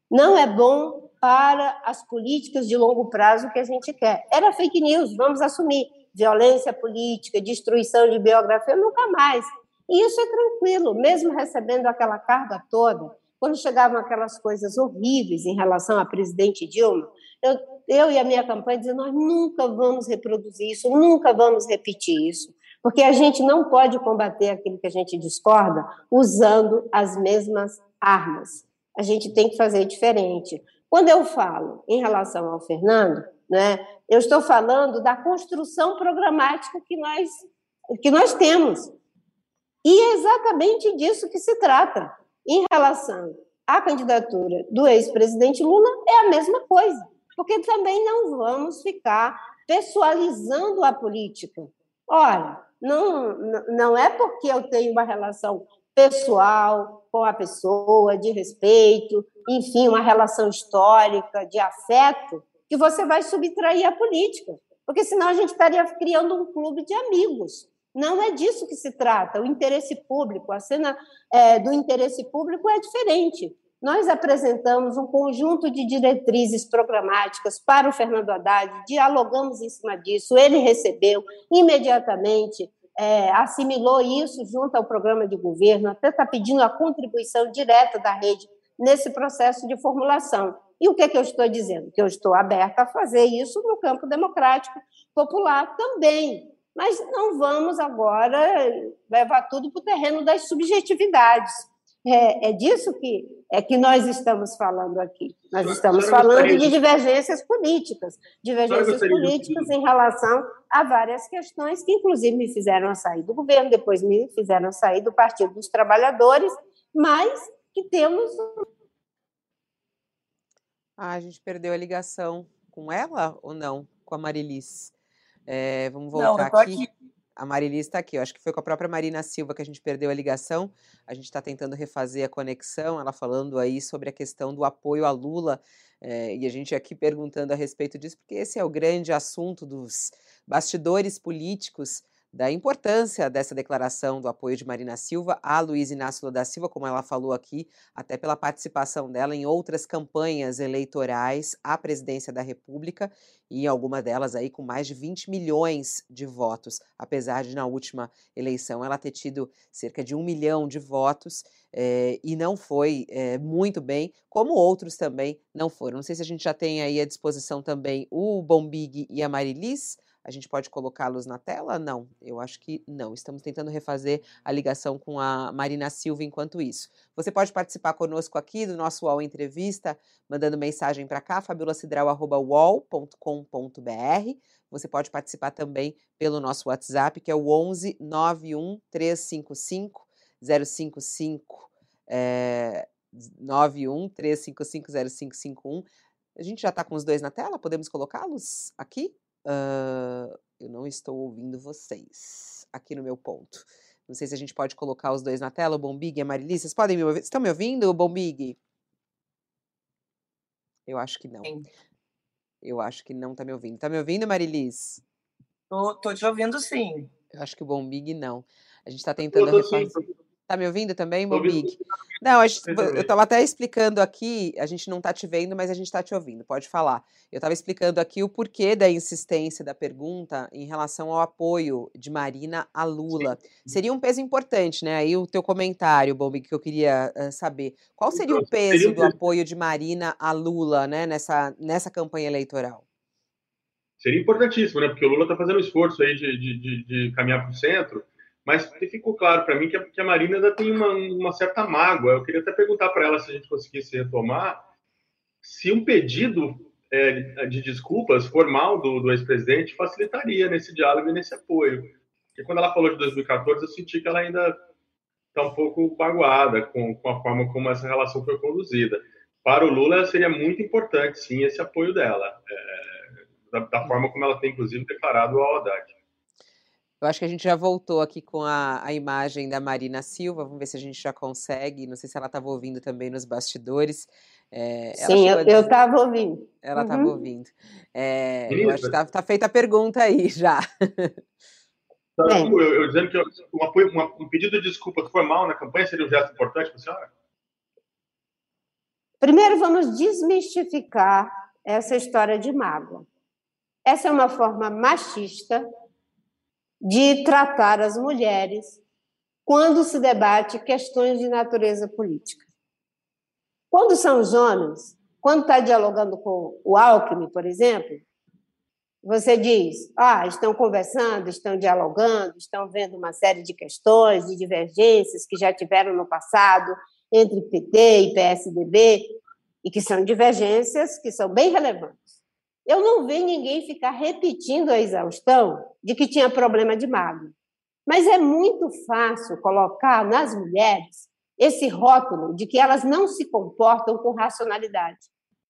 não é bom para as políticas de longo prazo que a gente quer. Era fake news, vamos assumir. Violência política, destruição de biografia, nunca mais. E isso é tranquilo, mesmo recebendo aquela carga toda, quando chegavam aquelas coisas horríveis em relação à presidente Dilma, eu, eu e a minha campanha dizendo: nós nunca vamos reproduzir isso, nunca vamos repetir isso, porque a gente não pode combater aquilo que a gente discorda usando as mesmas armas. A gente tem que fazer diferente. Quando eu falo em relação ao Fernando, né, eu estou falando da construção programática que nós, que nós temos. E é exatamente disso que se trata. Em relação à candidatura do ex-presidente Lula, é a mesma coisa porque também não vamos ficar pessoalizando a política. Olha, não, não é porque eu tenho uma relação pessoal com a pessoa, de respeito, enfim, uma relação histórica, de afeto, que você vai subtrair a política. Porque senão a gente estaria criando um clube de amigos. Não é disso que se trata. O interesse público, a cena é, do interesse público é diferente nós apresentamos um conjunto de diretrizes programáticas para o Fernando Haddad, dialogamos em cima disso, ele recebeu imediatamente, é, assimilou isso junto ao programa de governo, até está pedindo a contribuição direta da rede nesse processo de formulação. E o que, é que eu estou dizendo? Que eu estou aberta a fazer isso no campo democrático popular também. Mas não vamos agora levar tudo para o terreno das subjetividades. É, é disso que, é que nós estamos falando aqui. Nós estamos falando de divergências políticas, divergências políticas em relação a várias questões que, inclusive, me fizeram sair do governo, depois me fizeram sair do Partido dos Trabalhadores, mas que temos. Ah, a gente perdeu a ligação com ela ou não? Com a Marilis? É, vamos voltar não, aqui. aqui. A Marilis está aqui. Eu acho que foi com a própria Marina Silva que a gente perdeu a ligação. A gente está tentando refazer a conexão, ela falando aí sobre a questão do apoio a Lula. É, e a gente aqui perguntando a respeito disso, porque esse é o grande assunto dos bastidores políticos da importância dessa declaração do apoio de Marina Silva a Luiz Inácio Lula da Silva, como ela falou aqui, até pela participação dela em outras campanhas eleitorais à presidência da República, e alguma delas aí com mais de 20 milhões de votos, apesar de na última eleição ela ter tido cerca de um milhão de votos, é, e não foi é, muito bem, como outros também não foram. Não sei se a gente já tem aí à disposição também o Bombig e a Marilis, a gente pode colocá-los na tela? Não, eu acho que não. Estamos tentando refazer a ligação com a Marina Silva enquanto isso. Você pode participar conosco aqui do nosso UOL Entrevista, mandando mensagem para cá, fabulacidral.uol.com.br. Você pode participar também pelo nosso WhatsApp, que é o 11 91 355 055 é, 91 355 0551. A gente já está com os dois na tela? Podemos colocá-los aqui? Uh, eu não estou ouvindo vocês aqui no meu ponto. Não sei se a gente pode colocar os dois na tela, o Bombig e a Marili. Vocês podem me ouvir? Estão me ouvindo, Bombig? Eu acho que não. Sim. Eu acho que não está me ouvindo. Está me ouvindo, Marilis? Tô, tô te ouvindo sim. Eu acho que o Bombig não. A gente está tentando refazer. Tá me ouvindo também, Mobig? Não, gente, eu estava até explicando aqui, a gente não está te vendo, mas a gente está te ouvindo, pode falar. Eu estava explicando aqui o porquê da insistência da pergunta em relação ao apoio de Marina a Lula. Sim. Seria um peso importante, né? Aí o teu comentário, Bobig, que eu queria uh, saber. Qual seria então, o peso seria do apoio de Marina a Lula, né, nessa, nessa campanha eleitoral? Seria importantíssimo, né? Porque o Lula está fazendo um esforço aí de, de, de, de caminhar para o centro mas ficou claro para mim que a, que a, Marina ainda tem uma, uma certa mágoa. Eu queria até perguntar para ela se a gente conseguisse retomar se um pedido é, de desculpas formal do, do ex-presidente facilitaria nesse diálogo e nesse apoio. Porque quando ela falou de 2014, eu senti que ela ainda está um pouco magoada com, com a forma como essa relação foi conduzida. Para o Lula, seria muito importante, sim, esse apoio dela, é, da, da, forma como ela tem, inclusive, declarado ao Haddad. Eu acho que a gente já voltou aqui com a, a imagem da Marina Silva. Vamos ver se a gente já consegue. Não sei se ela estava ouvindo também nos bastidores. É, Sim, eu estava ouvindo. Ela estava uhum. ouvindo. É, eu acho que está tá feita a pergunta aí já. Tá, eu, eu, dizendo que um, apoio, uma, um pedido de desculpa formal na campanha seria um gesto importante para a senhora? Primeiro, vamos desmistificar essa história de mágoa. Essa é uma forma machista de tratar as mulheres quando se debate questões de natureza política. Quando são os homens, quando está dialogando com o Alckmin, por exemplo, você diz, ah, estão conversando, estão dialogando, estão vendo uma série de questões, de divergências que já tiveram no passado entre PT e PSDB, e que são divergências que são bem relevantes. Eu não vi ninguém ficar repetindo a exaustão de que tinha problema de mago. Mas é muito fácil colocar nas mulheres esse rótulo de que elas não se comportam com racionalidade,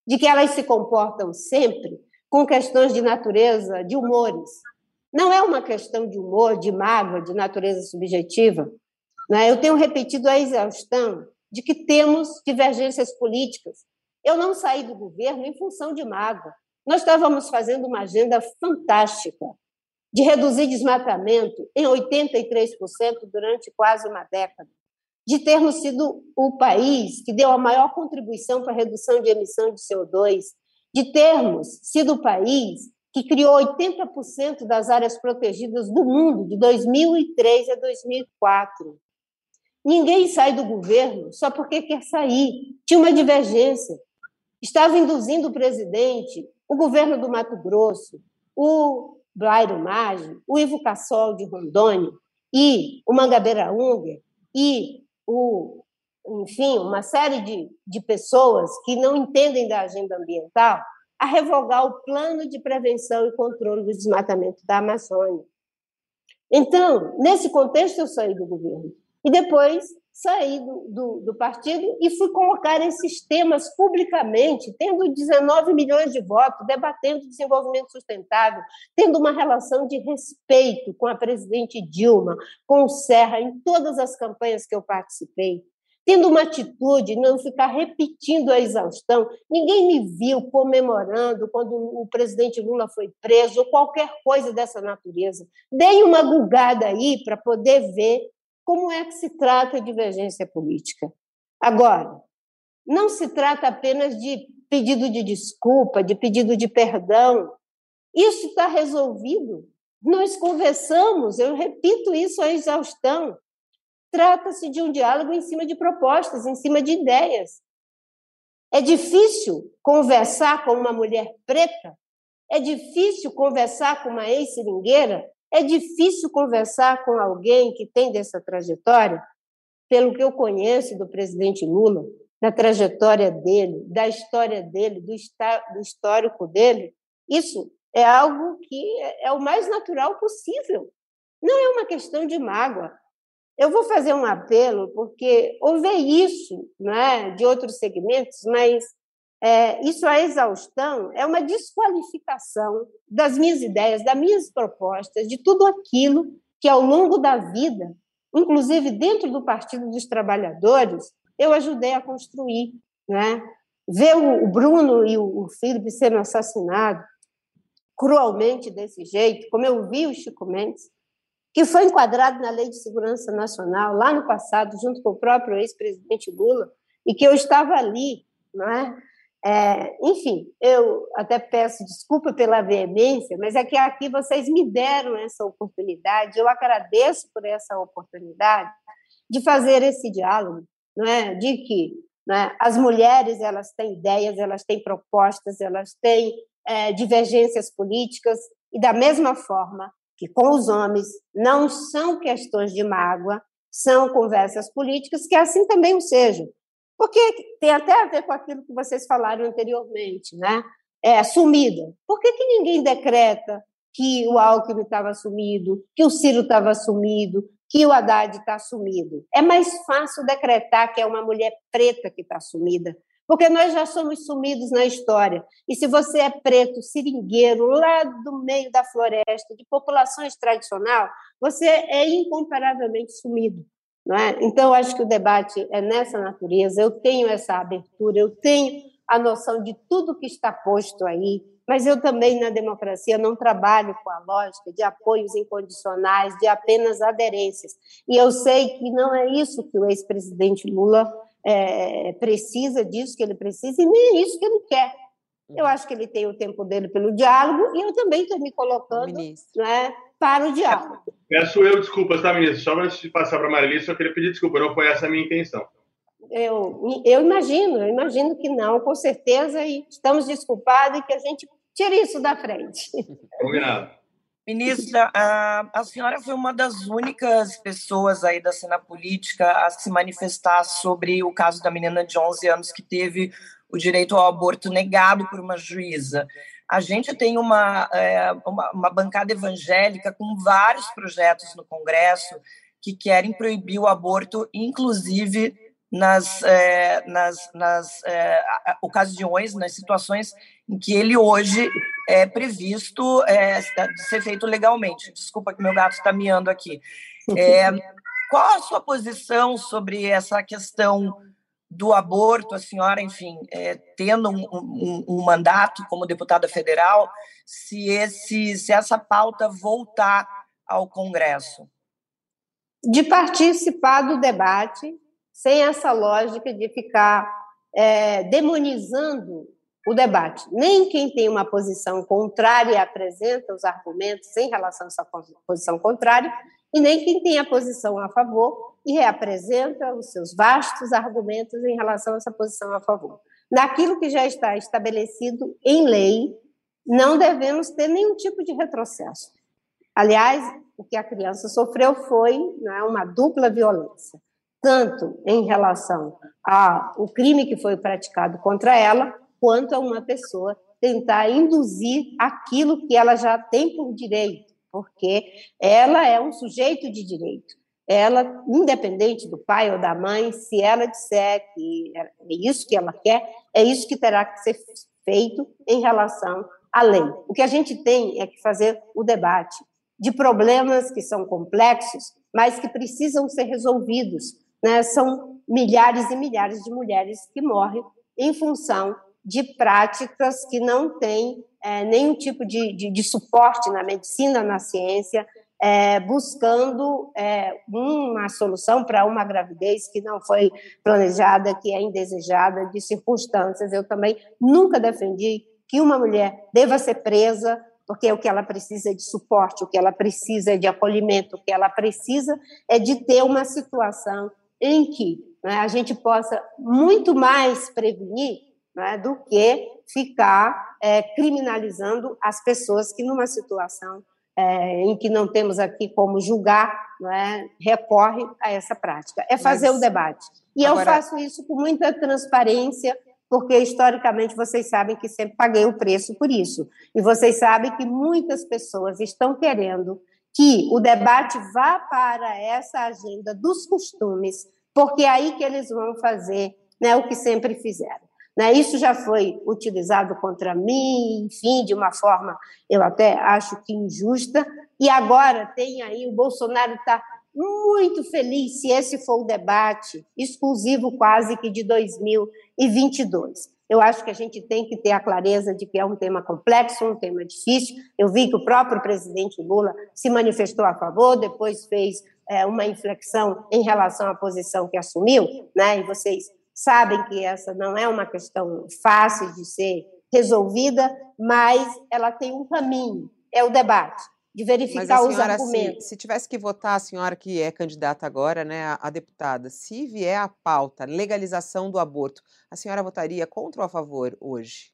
de que elas se comportam sempre com questões de natureza, de humores. Não é uma questão de humor, de mágoa, de natureza subjetiva. Né? Eu tenho repetido a exaustão de que temos divergências políticas. Eu não saí do governo em função de mágoa. Nós estávamos fazendo uma agenda fantástica de reduzir desmatamento em 83% durante quase uma década, de termos sido o país que deu a maior contribuição para a redução de emissão de CO2, de termos sido o país que criou 80% das áreas protegidas do mundo de 2003 a 2004. Ninguém sai do governo só porque quer sair. Tinha uma divergência. Estava induzindo o presidente o governo do Mato Grosso, o Blairo Maggi, o Ivo Cassol de Rondônia e o Mangabeira Unger e o, enfim, uma série de, de pessoas que não entendem da agenda ambiental a revogar o plano de prevenção e controle do desmatamento da Amazônia. Então, nesse contexto, eu saí do governo. E depois saí do, do, do, partido e fui colocar esses temas publicamente, tendo 19 milhões de votos, debatendo desenvolvimento sustentável, tendo uma relação de respeito com a presidente Dilma, com o Serra, em todas as campanhas que eu participei, tendo uma atitude, não ficar repetindo a exaustão. Ninguém me viu comemorando quando o presidente Lula foi preso, ou qualquer coisa dessa natureza. Dei uma gulgada aí para poder ver como é que se trata a divergência política. Agora, não se trata apenas de pedido de desculpa, de pedido de perdão. Isso está resolvido. Nós conversamos, eu repito isso à exaustão. Trata-se de um diálogo em cima de propostas, em cima de ideias. É difícil conversar com uma mulher preta? É difícil conversar com uma ex-seringueira? É difícil conversar com alguém que tem dessa trajetória, pelo que eu conheço do presidente Lula, da trajetória dele, da história dele, do, do histórico dele. Isso é algo que é, é o mais natural possível. Não é uma questão de mágoa. Eu vou fazer um apelo, porque houve isso né, de outros segmentos, mas é, isso a exaustão é uma desqualificação das minhas ideias, das minhas propostas, de tudo aquilo que ao longo da vida, inclusive dentro do Partido dos Trabalhadores, eu ajudei a construir, né? Ver o Bruno e o Felipe sendo assassinados cruelmente desse jeito, como eu vi o Chico Mendes, que foi enquadrado na Lei de Segurança Nacional lá no passado, junto com o próprio ex-presidente Lula, e que eu estava ali, não é? É? enfim, eu até peço desculpa pela veemência, mas é que aqui vocês me deram essa oportunidade, eu agradeço por essa oportunidade de fazer esse diálogo, não é? De que né, as mulheres elas têm ideias, elas têm propostas, elas têm é, divergências políticas e da mesma forma que com os homens não são questões de mágoa, são conversas políticas, que assim também o sejam. Porque tem até a ver com aquilo que vocês falaram anteriormente, né? É, sumida. Por que, que ninguém decreta que o Alckmin estava sumido, que o Ciro estava sumido, que o Haddad está sumido? É mais fácil decretar que é uma mulher preta que está sumida porque nós já somos sumidos na história. E se você é preto, seringueiro, lá do meio da floresta, de populações tradicional, você é incomparavelmente sumido. É? Então, acho que o debate é nessa natureza. Eu tenho essa abertura, eu tenho a noção de tudo que está posto aí, mas eu também, na democracia, não trabalho com a lógica de apoios incondicionais, de apenas aderências. E eu sei que não é isso que o ex-presidente Lula é, precisa disso que ele precisa e nem é isso que ele quer. Eu uhum. acho que ele tem o tempo dele pelo diálogo e eu também estou me colocando né, para o diálogo. Peço eu desculpas, tá, ministro? Só antes de passar para a Marilisa, só queria pedir desculpa, não foi essa a minha intenção. Eu, eu imagino, eu imagino que não, com certeza, e estamos desculpados e que a gente tire isso da frente. Combinado. Ministra, a, a senhora foi uma das únicas pessoas aí da cena política a se manifestar sobre o caso da menina de 11 anos que teve o direito ao aborto negado por uma juíza. A gente tem uma, é, uma, uma bancada evangélica com vários projetos no Congresso que querem proibir o aborto, inclusive nas, é, nas, nas é, ocasiões, nas situações em que ele hoje é previsto é, ser feito legalmente. Desculpa que meu gato está miando aqui. É, qual a sua posição sobre essa questão do aborto? A senhora, enfim, é, tendo um, um, um, mandato como deputada federal, se, esse, se essa pauta voltar ao Congresso? De participar do debate, sem essa lógica de ficar é, demonizando o debate. Nem quem tem uma posição contrária apresenta os argumentos em relação a essa posição contrária, e nem quem tem a posição a favor e reapresenta os seus vastos argumentos em relação a essa posição a favor. Naquilo que já está estabelecido em lei, não devemos ter nenhum tipo de retrocesso. Aliás, o que a criança sofreu foi né, uma dupla violência, tanto em relação ao crime que foi praticado contra ela, quanto a uma pessoa tentar induzir aquilo que ela já tem por direito, porque ela é um sujeito de direito. Ela, independente do pai ou da mãe, se ela disser que é isso que ela quer, é isso que terá que ser feito em relação à lei. O que a gente tem é que fazer o debate de problemas que são complexos, mas que precisam ser resolvidos. Né? São milhares e milhares de mulheres que morrem em função de práticas que não têm é, nenhum tipo de, de, de, suporte na medicina, na ciência, é, buscando é, uma solução para uma gravidez que não foi planejada, que é indesejada, de circunstâncias. Eu também nunca defendi que uma mulher deva ser presa, porque o que ela precisa é de suporte, o que ela precisa é de acolhimento, o que ela precisa é de ter uma situação em que né, a gente possa muito mais prevenir né, do que ficar é, criminalizando as pessoas que, numa situação é, em que não temos aqui como julgar, é, recorre a essa prática. É fazer o debate. E agora... eu faço isso com muita transparência, porque historicamente vocês sabem que sempre paguei o preço por isso. E vocês sabem que muitas pessoas estão querendo que o debate vá para essa agenda dos costumes, porque é aí que eles vão fazer né, o que sempre fizeram. Né? Isso já foi utilizado contra mim, enfim, de uma forma, eu até acho que injusta. E agora tem aí, o Bolsonaro está muito feliz se esse for o debate exclusivo quase que de 2022. Eu acho que a gente tem que ter a clareza de que é um tema complexo, um tema difícil. Eu vi que o próprio presidente Lula se manifestou a favor, depois fez é, uma inflexão em relação à posição que assumiu, né? E vocês sabem que essa não é uma questão fácil de ser resolvida, mas ela tem um caminho, é o debate de verificar os argumentos. Se, se, tivesse que votar, a senhora que é candidata agora, né, a, a, deputada, se vier a pauta legalização do aborto, a senhora votaria contra ou a favor hoje?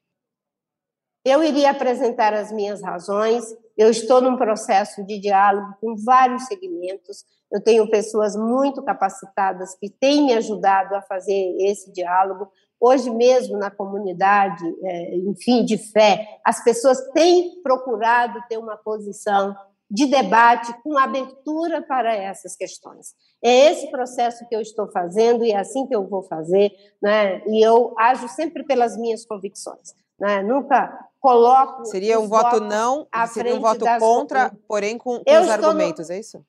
Eu iria apresentar as minhas razões. Eu estou num processo de diálogo com vários segmentos. Eu tenho pessoas muito capacitadas que têm me ajudado a fazer esse diálogo. Hoje mesmo, na comunidade, é, enfim, de fé, as pessoas têm procurado ter uma posição de debate com abertura para essas questões. É esse processo que eu estou fazendo e é assim que eu vou fazer, né? e eu ajo sempre pelas minhas convicções. Né? Nunca coloco. Seria um voto não, seria um voto contra, porém com, com os argumentos, no... é isso?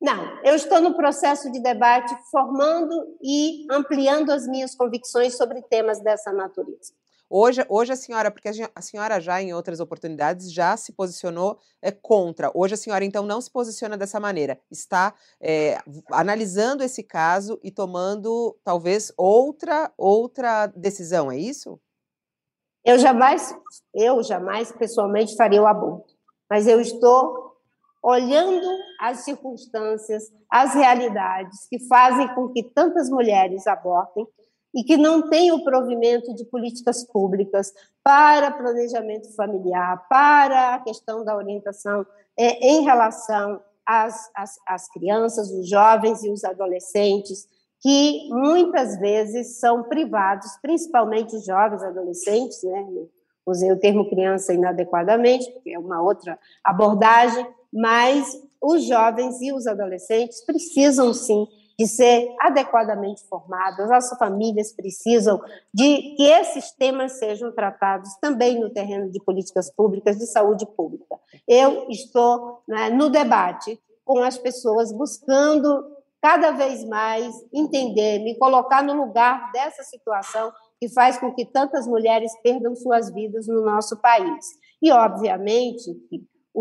Não, eu estou no processo de debate formando e ampliando as minhas convicções sobre temas dessa natureza. Hoje, hoje a senhora, porque a senhora já em outras oportunidades já se posicionou é, contra. Hoje a senhora então não se posiciona dessa maneira. Está é, analisando esse caso e tomando talvez outra outra decisão. É isso? Eu jamais, eu jamais pessoalmente faria o aborto, mas eu estou olhando as circunstâncias, as realidades que fazem com que tantas mulheres abortem e que não têm o provimento de políticas públicas para planejamento familiar, para a questão da orientação é, em relação às, às, às crianças, os jovens e os adolescentes, que muitas vezes são privados, principalmente os jovens adolescentes, né? usei o termo criança inadequadamente, porque é uma outra abordagem, mas os jovens e os adolescentes precisam sim de ser adequadamente formados, as famílias precisam de que esses temas sejam tratados também no terreno de políticas públicas, de saúde pública. Eu estou né, no debate com as pessoas buscando cada vez mais entender, me colocar no lugar dessa situação que faz com que tantas mulheres perdam suas vidas no nosso país. E, obviamente,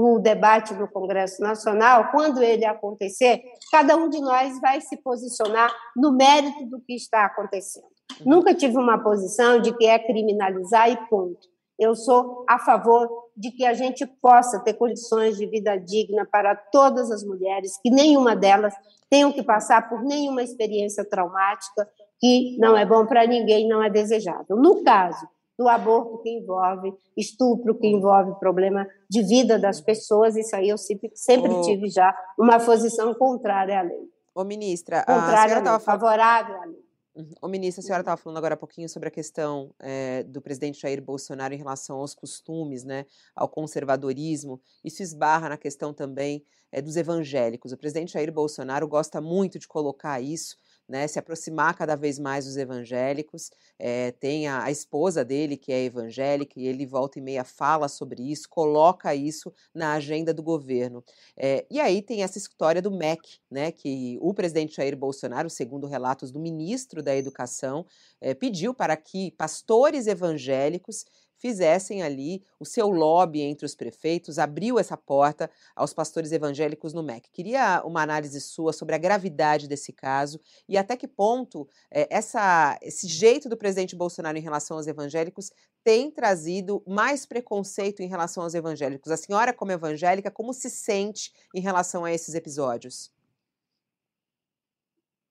o debate no Congresso Nacional, quando ele acontecer, cada um de nós vai se posicionar no mérito do que está acontecendo. Nunca tive uma posição de que é criminalizar e ponto. Eu sou a favor de que a gente possa ter condições de vida digna para todas as mulheres, que nenhuma delas tenham que passar por nenhuma experiência traumática, que não é bom para ninguém, não é desejável. No caso do aborto que envolve estupro, que envolve problema de vida das pessoas, isso aí eu sempre, sempre oh. tive já uma posição contrária à lei. Ô, ministra, contrária a estava favorável à lei. Uhum. Ô, ministra, a senhora estava falando agora há pouquinho sobre a questão é, do presidente Jair Bolsonaro em relação aos costumes, né, ao conservadorismo. Isso esbarra na questão também é, dos evangélicos. O presidente Jair Bolsonaro gosta muito de colocar isso né, se aproximar cada vez mais dos evangélicos. É, tem a, a, esposa dele, que é evangélica, e ele volta e meia fala sobre isso, coloca isso na agenda do governo. É, e aí tem essa história do MEC, né, que o presidente Jair Bolsonaro, segundo relatos do ministro da Educação, é, pediu para que pastores evangélicos fizessem ali o seu lobby entre os prefeitos, abriu essa porta aos pastores evangélicos no MEC. Queria uma análise sua sobre a gravidade desse caso e até que ponto é, essa, esse jeito do presidente Bolsonaro em relação aos evangélicos tem trazido mais preconceito em relação aos evangélicos. A senhora, como evangélica, como se sente em relação a esses episódios?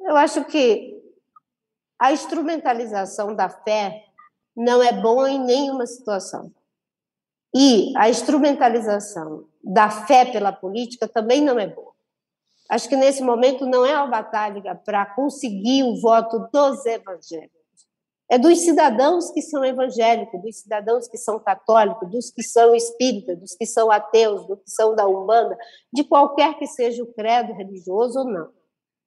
Eu acho que a instrumentalização da fé não é bom em nenhuma situação. E a instrumentalização da fé pela política também não é boa. Acho que nesse momento não é uma batalha para conseguir o voto dos evangélicos. É dos cidadãos que são evangélicos, dos cidadãos que são católicos, dos que são espíritas, dos que são ateus, dos que são da Umbanda, de qualquer que seja o credo religioso ou não.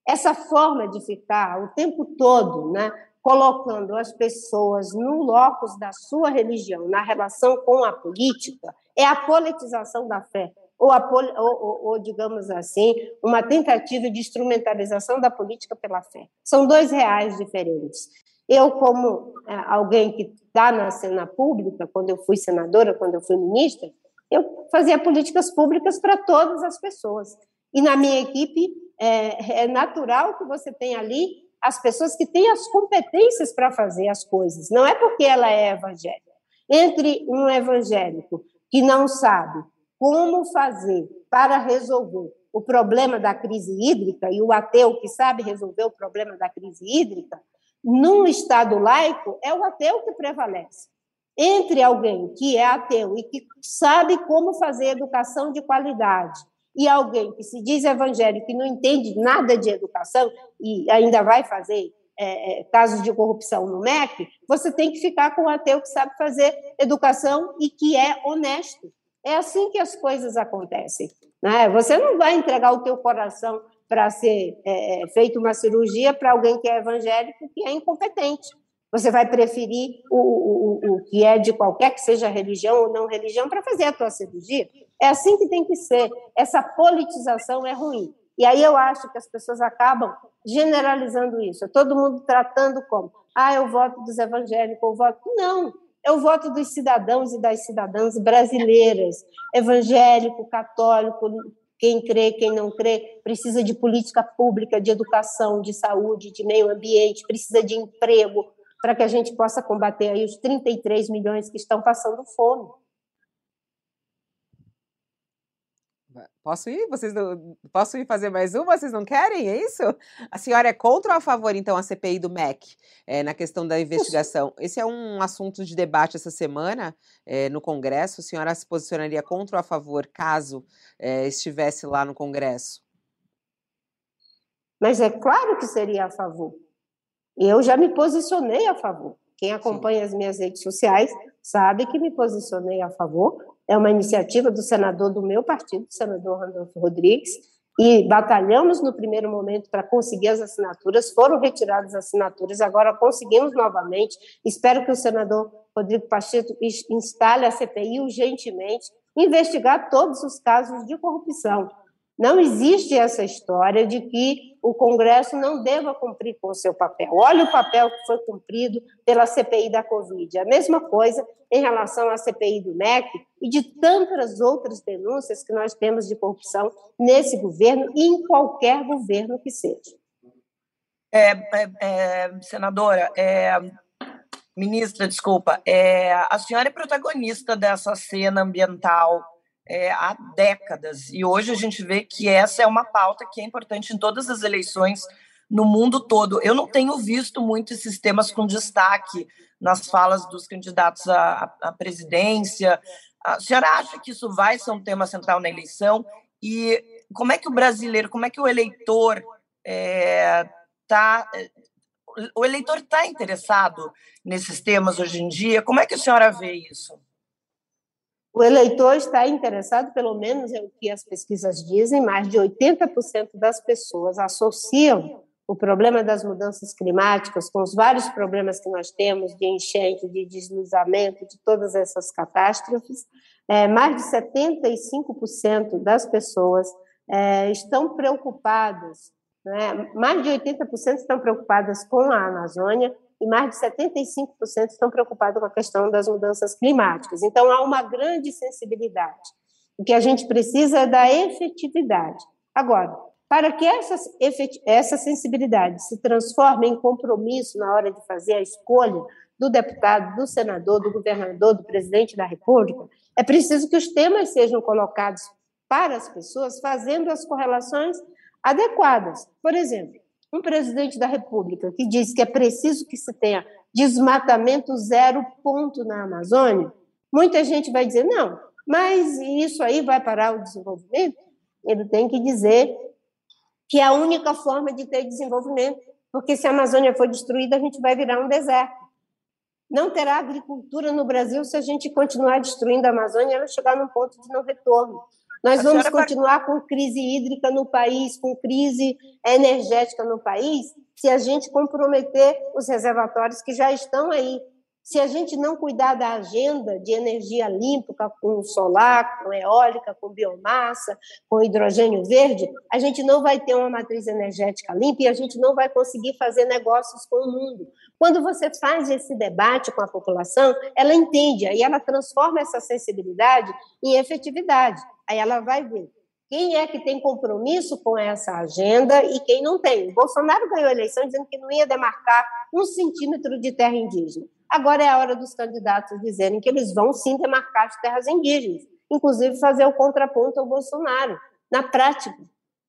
Essa forma de ficar o tempo todo né, colocando as pessoas no locus da sua religião, na relação com a política, é a politização da fé. ou, ou, ou, digamos assim, uma tentativa de instrumentalização da política pela fé. São dois reais diferentes. Eu, como é, alguém que está na cena pública, quando eu fui senadora, quando eu fui ministra, eu fazia políticas públicas para todas as pessoas. E na minha equipe, é, é natural que você tenha ali as pessoas que têm as competências para fazer as coisas. Não é porque ela é evangélica. Entre um evangélico que não sabe como fazer para resolver o problema da crise hídrica e o ateu que sabe resolver o problema da crise hídrica, num Estado laico, é o ateu que prevalece. Entre alguém que é ateu e que sabe como fazer educação de qualidade e alguém que se diz evangélico e não entende nada de educação e ainda vai fazer é, é casos de corrupção no MEC, você tem que ficar com o ateu que sabe fazer educação e que é honesto. É assim que as coisas acontecem. Né? Você não vai entregar o teu coração para ser é, é feita uma cirurgia para alguém que é evangélico que é incompetente. Você vai preferir o, o, o que é de qualquer que seja religião ou não religião para fazer a tua cirurgia? É assim que tem que ser. Essa politização é ruim. E aí eu acho que as pessoas acabam generalizando isso. É todo mundo tratando como, ah, eu voto dos evangélicos, eu voto. Não, eu voto dos cidadãos e das cidadãs brasileiras, evangélico, católico, quem crê, quem não crê, precisa de política pública, de educação, de saúde, de meio ambiente, precisa de emprego, para que a gente possa combater aí os 33 milhões que estão passando fome. Posso ir? Vocês não, posso ir fazer mais uma? Vocês não querem? É isso? A senhora é contra ou a favor, então, a CPI do MEC é, na questão da investigação? Esse é um assunto de debate essa semana é, no Congresso. A senhora se posicionaria contra ou a favor, caso é, estivesse lá no Congresso? Mas é claro que seria a favor. Eu já me posicionei a favor. Quem acompanha Sim. as minhas redes sociais sabe que me posicionei a favor. É uma iniciativa do senador do meu partido, o senador Randolfo Rodrigues, e batalhamos no primeiro momento para conseguir as assinaturas, foram retiradas as assinaturas, agora conseguimos novamente. Espero que o senador Rodrigo Pacheco instale a CPI urgentemente, investigar todos os casos de corrupção. Não existe essa história de que o Congresso não deva cumprir com o seu papel. Olha o papel que foi cumprido pela CPI da Covid. A mesma coisa em relação à CPI do MEC e de tantas outras denúncias que nós temos de corrupção nesse governo e em qualquer governo que seja. É, é, é, senadora, é, ministra, desculpa, é, a senhora é protagonista dessa cena ambiental é, há décadas. E hoje a gente vê que essa é uma pauta que é importante em todas as eleições no mundo todo. Eu não tenho visto muitos sistemas com destaque nas falas dos candidatos à, à presidência. A senhora acha que isso vai ser um tema central na eleição? E como é que o brasileiro, como é que o eleitor está. É, o eleitor está interessado nesses temas hoje em dia? Como é que a senhora vê isso? O eleitor está interessado, pelo menos é o que as pesquisas dizem, mais de 80% das pessoas associam o problema das mudanças climáticas com os vários problemas que nós temos de enchente, de deslizamento, de todas essas catástrofes. É, mais de 75% das pessoas é, estão preocupadas, né? mais de 80% estão preocupadas com a Amazônia, e mais de 75% estão preocupados com a questão das mudanças climáticas. Então, há uma grande sensibilidade. O que a gente precisa é da efetividade. Agora, para que essa, essa sensibilidade se transforme em compromisso na hora de fazer a escolha do deputado, do senador, do governador, do presidente da República, é preciso que os temas sejam colocados para as pessoas fazendo as correlações adequadas. Por exemplo, um presidente da República que diz que é preciso que se tenha desmatamento zero ponto na Amazônia, muita gente vai dizer, não, mas isso aí vai parar o desenvolvimento? Ele tem que dizer que é a única forma de ter desenvolvimento, porque se a Amazônia for destruída, a gente vai virar um deserto. Não terá agricultura no Brasil se a gente continuar destruindo a Amazônia e ela chegar num ponto de não retorno. Nós vamos continuar com crise hídrica no país, com crise energética no país, se a gente comprometer os reservatórios que já estão aí. se a gente não cuidar da agenda de energia limpa, com solar, com eólica, com biomassa, com hidrogênio verde, a gente não vai ter uma matriz energética limpa e a gente não vai conseguir fazer negócios com o mundo. Quando você faz esse debate com a população, ela entende, aí ela transforma essa sensibilidade em efetividade. Aí ela vai ver quem é que tem compromisso com essa agenda e quem não tem. O Bolsonaro ganhou a eleição dizendo que não ia demarcar um centímetro de terra indígena. Agora é a hora dos candidatos dizerem que eles vão sim demarcar as terras indígenas, inclusive fazer o contraponto ao Bolsonaro, na prática.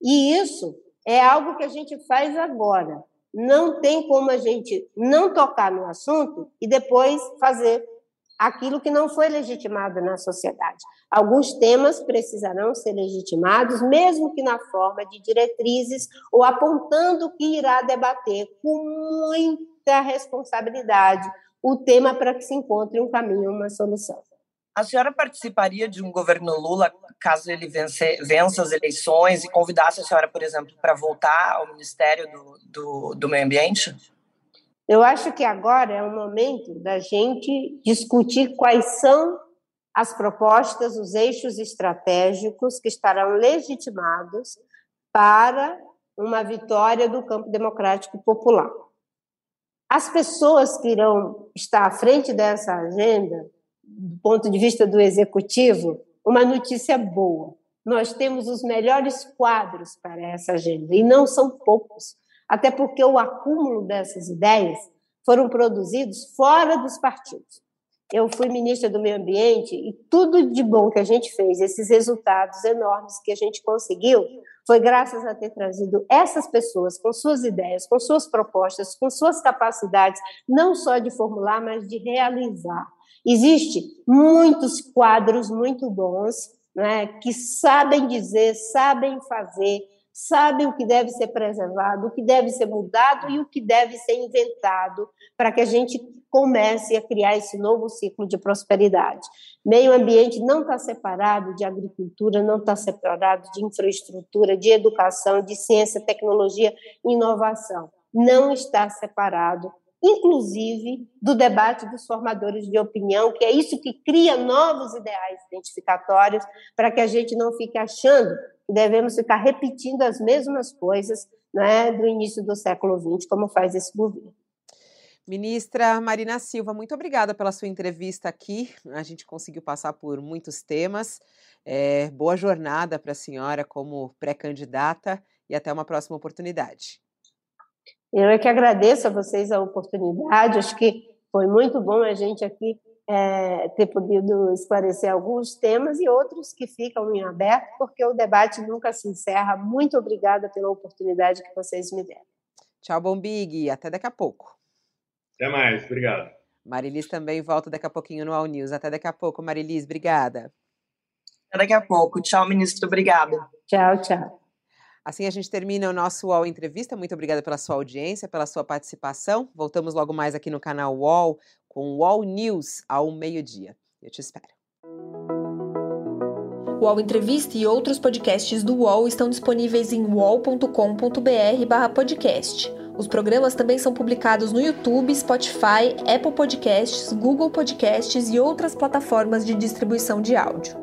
E isso é algo que a gente faz agora. Não tem como a gente não tocar no assunto e depois fazer aquilo que não foi legitimado na sociedade. Alguns temas precisarão ser legitimados, mesmo que na forma de diretrizes ou apontando que irá debater com muita responsabilidade o tema para que se encontre um caminho, uma solução. A senhora participaria de um governo Lula caso ele vence, vença as eleições e convidasse a senhora, por exemplo, para voltar ao Ministério do, do, do Meio Ambiente? Eu acho que agora é o momento da gente discutir quais são as propostas, os eixos estratégicos que estarão legitimados para uma vitória do campo democrático popular. As pessoas que irão estar à frente dessa agenda, do ponto de vista do executivo, uma notícia boa. Nós temos os melhores quadros para essa agenda, e não são poucos até porque o acúmulo dessas ideias foram produzidos fora dos partidos. Eu fui ministra do Meio Ambiente e tudo de bom que a gente fez, esses resultados enormes que a gente conseguiu, foi graças a ter trazido essas pessoas com suas ideias, com suas propostas, com suas capacidades, não só de formular, mas de realizar. Existem muitos quadros muito bons né, que sabem dizer, sabem fazer, sabem o que deve ser preservado, o que deve ser mudado e o que deve ser inventado para que a gente comece a criar esse novo ciclo de prosperidade. Meio ambiente não está separado de agricultura, não está separado de infraestrutura, de educação, de ciência, tecnologia inovação. Não está separado inclusive do debate dos formadores de opinião, que é isso que cria novos ideais identificatórios para que a gente não fique achando devemos ficar repetindo as mesmas coisas né, do início do século XX, como faz esse governo. Ministra Marina Silva, muito obrigada pela sua entrevista aqui. A gente conseguiu passar por muitos temas. É, boa jornada para a senhora como pré-candidata e até uma próxima oportunidade. Eu é que agradeço a vocês a oportunidade. Acho que foi muito bom a gente aqui é, ter podido esclarecer alguns temas e outros que ficam em aberto, porque o debate nunca se encerra. Muito obrigada pela oportunidade que vocês me deram. Tchau, Bombig. Até daqui a pouco. Até mais. Obrigado. Marilis também volta daqui a pouquinho no All News. Até daqui a pouco, Marilis. Obrigada. Até daqui a pouco. Tchau, ministro. Obrigada. Tchau, tchau. Assim a gente termina o nosso UOL Entrevista. Muito obrigada pela sua audiência, pela sua participação. Voltamos logo mais aqui no canal UOL com UOL News ao meio-dia. Eu te espero. O UOL Entrevista e outros podcasts do UOL estão disponíveis em uol.com.br/podcast. Os programas também são publicados no YouTube, Spotify, Apple Podcasts, Google Podcasts e outras plataformas de distribuição de áudio.